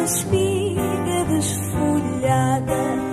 espiga desfolhada.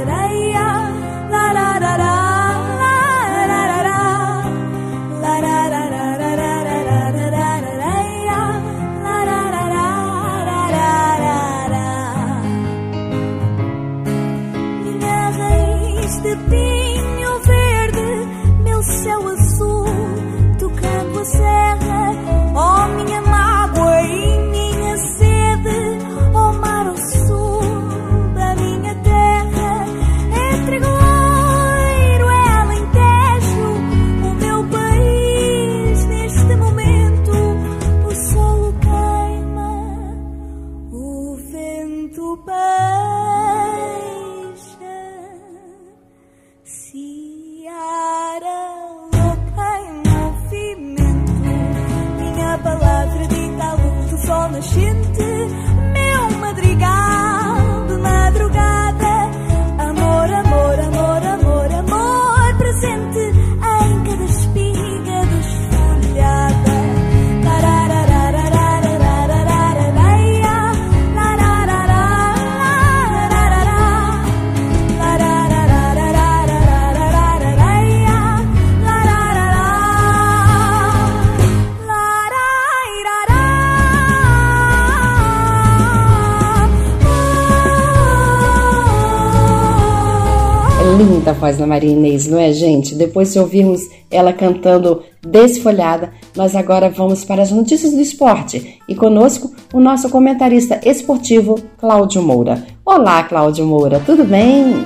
Muita voz na Maria Inês, não é, gente? Depois de ouvirmos ela cantando Desfolhada, nós agora vamos para as notícias do esporte e conosco o nosso comentarista esportivo, Cláudio Moura. Olá, Cláudio Moura, tudo bem?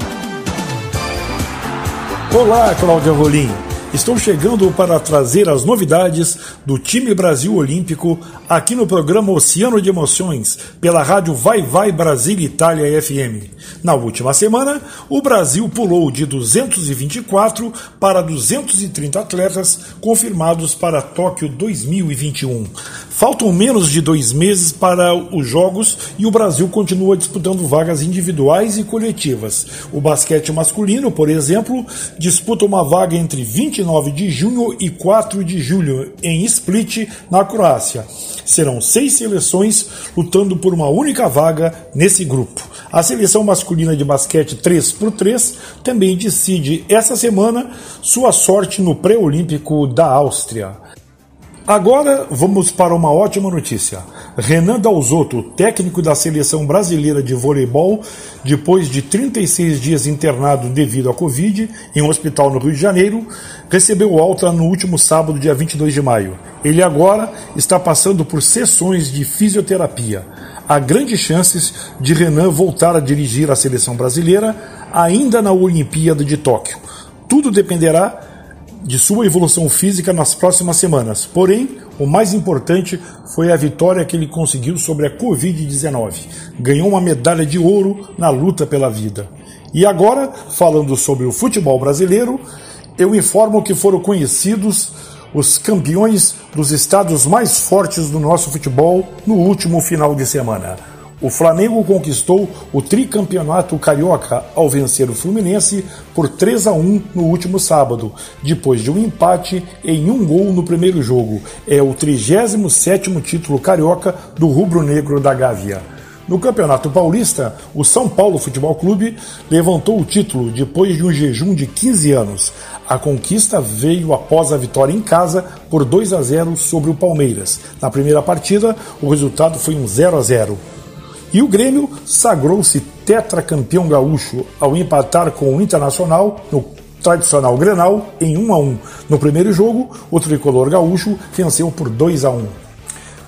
Olá, Cláudia Rolim. Estou chegando para trazer as novidades do time Brasil Olímpico aqui no programa Oceano de Emoções, pela rádio Vai Vai Brasil Itália FM. Na última semana, o Brasil pulou de 224 para 230 atletas confirmados para Tóquio 2021. Faltam menos de dois meses para os Jogos e o Brasil continua disputando vagas individuais e coletivas. O basquete masculino, por exemplo, disputa uma vaga entre 29 de junho e 4 de julho em Split, na Croácia. Serão seis seleções lutando por uma única vaga nesse grupo. A seleção masculina de basquete 3x3 também decide essa semana sua sorte no pré-olímpico da Áustria. Agora vamos para uma ótima notícia. Renan Dalzotto, técnico da seleção brasileira de voleibol, depois de 36 dias internado devido à Covid em um hospital no Rio de Janeiro, recebeu alta no último sábado, dia 22 de maio. Ele agora está passando por sessões de fisioterapia. Há grandes chances de Renan voltar a dirigir a seleção brasileira ainda na Olimpíada de Tóquio. Tudo dependerá de sua evolução física nas próximas semanas. Porém, o mais importante foi a vitória que ele conseguiu sobre a Covid-19. Ganhou uma medalha de ouro na luta pela vida. E agora, falando sobre o futebol brasileiro, eu informo que foram conhecidos os campeões dos estados mais fortes do nosso futebol no último final de semana. O Flamengo conquistou o tricampeonato carioca ao vencer o Fluminense por 3 a 1 no último sábado, depois de um empate em um gol no primeiro jogo. É o 37º título carioca do rubro-negro da Gávea. No Campeonato Paulista, o São Paulo Futebol Clube levantou o título depois de um jejum de 15 anos. A conquista veio após a vitória em casa por 2 a 0 sobre o Palmeiras. Na primeira partida, o resultado foi um 0 a 0. E o Grêmio sagrou-se tetracampeão gaúcho ao empatar com o Internacional no tradicional Grenal em 1 a 1. No primeiro jogo, o tricolor gaúcho venceu por 2 a 1.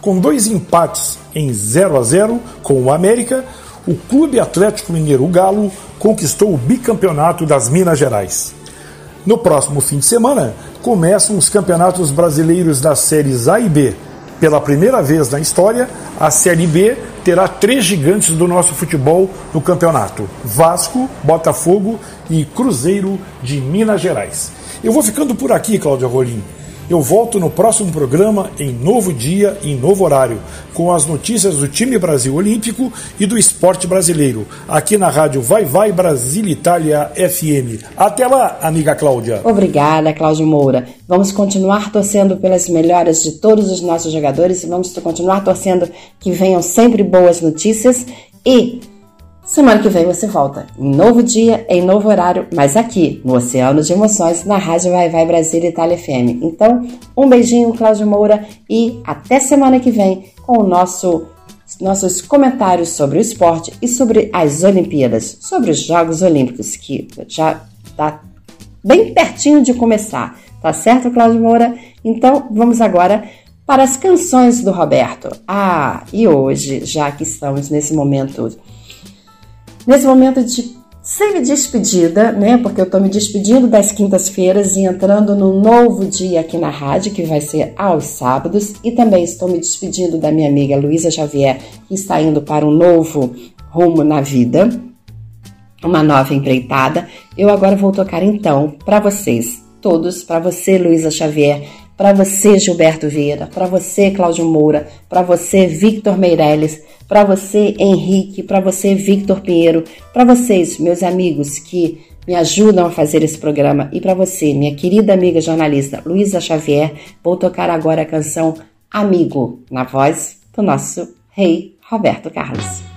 Com dois empates em 0 a 0 com o América, o Clube Atlético Mineiro Galo conquistou o bicampeonato das Minas Gerais. No próximo fim de semana, começam os campeonatos brasileiros das séries A e B. Pela primeira vez na história, a Série B terá três gigantes do nosso futebol no campeonato: Vasco, Botafogo e Cruzeiro de Minas Gerais. Eu vou ficando por aqui, Cláudia Rolim. Eu volto no próximo programa, em novo dia, em novo horário, com as notícias do time Brasil Olímpico e do esporte brasileiro, aqui na rádio Vai Vai Brasil Itália FM. Até lá, amiga Cláudia. Obrigada, Cláudio Moura. Vamos continuar torcendo pelas melhoras de todos os nossos jogadores e vamos continuar torcendo que venham sempre boas notícias e Semana que vem você volta, em novo dia, em novo horário, mas aqui, no Oceano de Emoções, na Rádio Vai Vai Brasil Itália FM. Então, um beijinho, Cláudio Moura, e até semana que vem com o nosso nossos comentários sobre o esporte e sobre as Olimpíadas, sobre os Jogos Olímpicos, que já está bem pertinho de começar. Tá certo, Cláudio Moura? Então, vamos agora para as canções do Roberto. Ah, e hoje, já que estamos nesse momento nesse momento de semi-despedida, né? Porque eu tô me despedindo das quintas-feiras e entrando num novo dia aqui na rádio, que vai ser aos sábados. E também estou me despedindo da minha amiga Luísa Xavier, que está indo para um novo rumo na vida, uma nova empreitada. Eu agora vou tocar então para vocês, todos, para você, Luísa Xavier, para você, Gilberto Vieira, para você, Cláudio Moura, para você, Victor Meirelles, para você, Henrique, para você, Victor Pinheiro, para vocês, meus amigos que me ajudam a fazer esse programa. E para você, minha querida amiga jornalista Luísa Xavier, vou tocar agora a canção Amigo, na voz do nosso rei Roberto Carlos.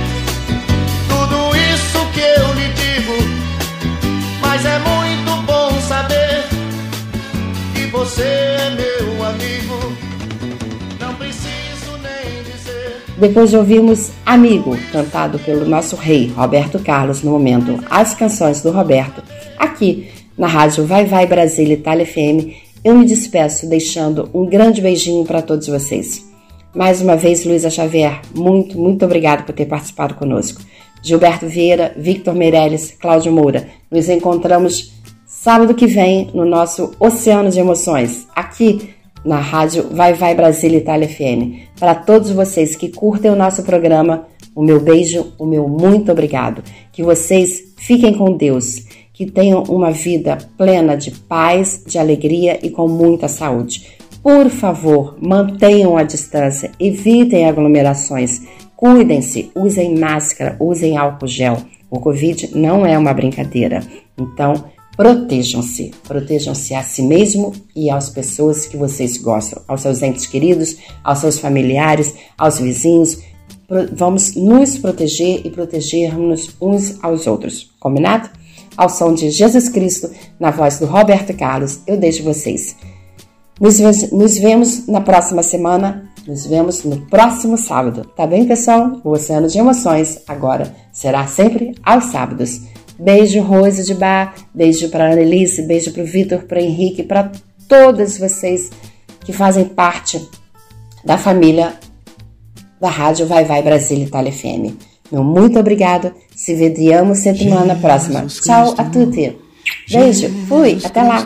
mas é muito bom saber que você é meu amigo. Não preciso nem dizer. Depois de ouvirmos Amigo, cantado pelo nosso rei Roberto Carlos no momento As Canções do Roberto, aqui na rádio Vai Vai Brasília Itália FM, eu me despeço deixando um grande beijinho para todos vocês. Mais uma vez, Luísa Xavier, muito, muito obrigado por ter participado conosco. Gilberto Vieira, Victor Meirelles, Cláudio Moura. Nos encontramos sábado que vem no nosso Oceano de Emoções, aqui na rádio Vai Vai Brasília Itália FM. Para todos vocês que curtem o nosso programa, o meu beijo, o meu muito obrigado. Que vocês fiquem com Deus, que tenham uma vida plena de paz, de alegria e com muita saúde. Por favor, mantenham a distância, evitem aglomerações, cuidem-se, usem máscara, usem álcool gel. O Covid não é uma brincadeira. Então, protejam-se, protejam-se a si mesmo e às pessoas que vocês gostam, aos seus entes queridos, aos seus familiares, aos vizinhos. Vamos nos proteger e protegermos uns aos outros, combinado? Ao som de Jesus Cristo, na voz do Roberto Carlos, eu deixo vocês. Nos, nos vemos na próxima semana. Nos vemos no próximo sábado. Tá bem, pessoal? O Oceano de Emoções agora será sempre aos sábados. Beijo, Rose de Bar. Beijo para Annelise. Beijo para o Vitor, para Henrique, para todas vocês que fazem parte da família da Rádio Vai Vai Brasil Itália FM. Meu muito obrigado. Se vediamo settimana próxima. Tchau a tutti. Beijo. Fui. Até lá.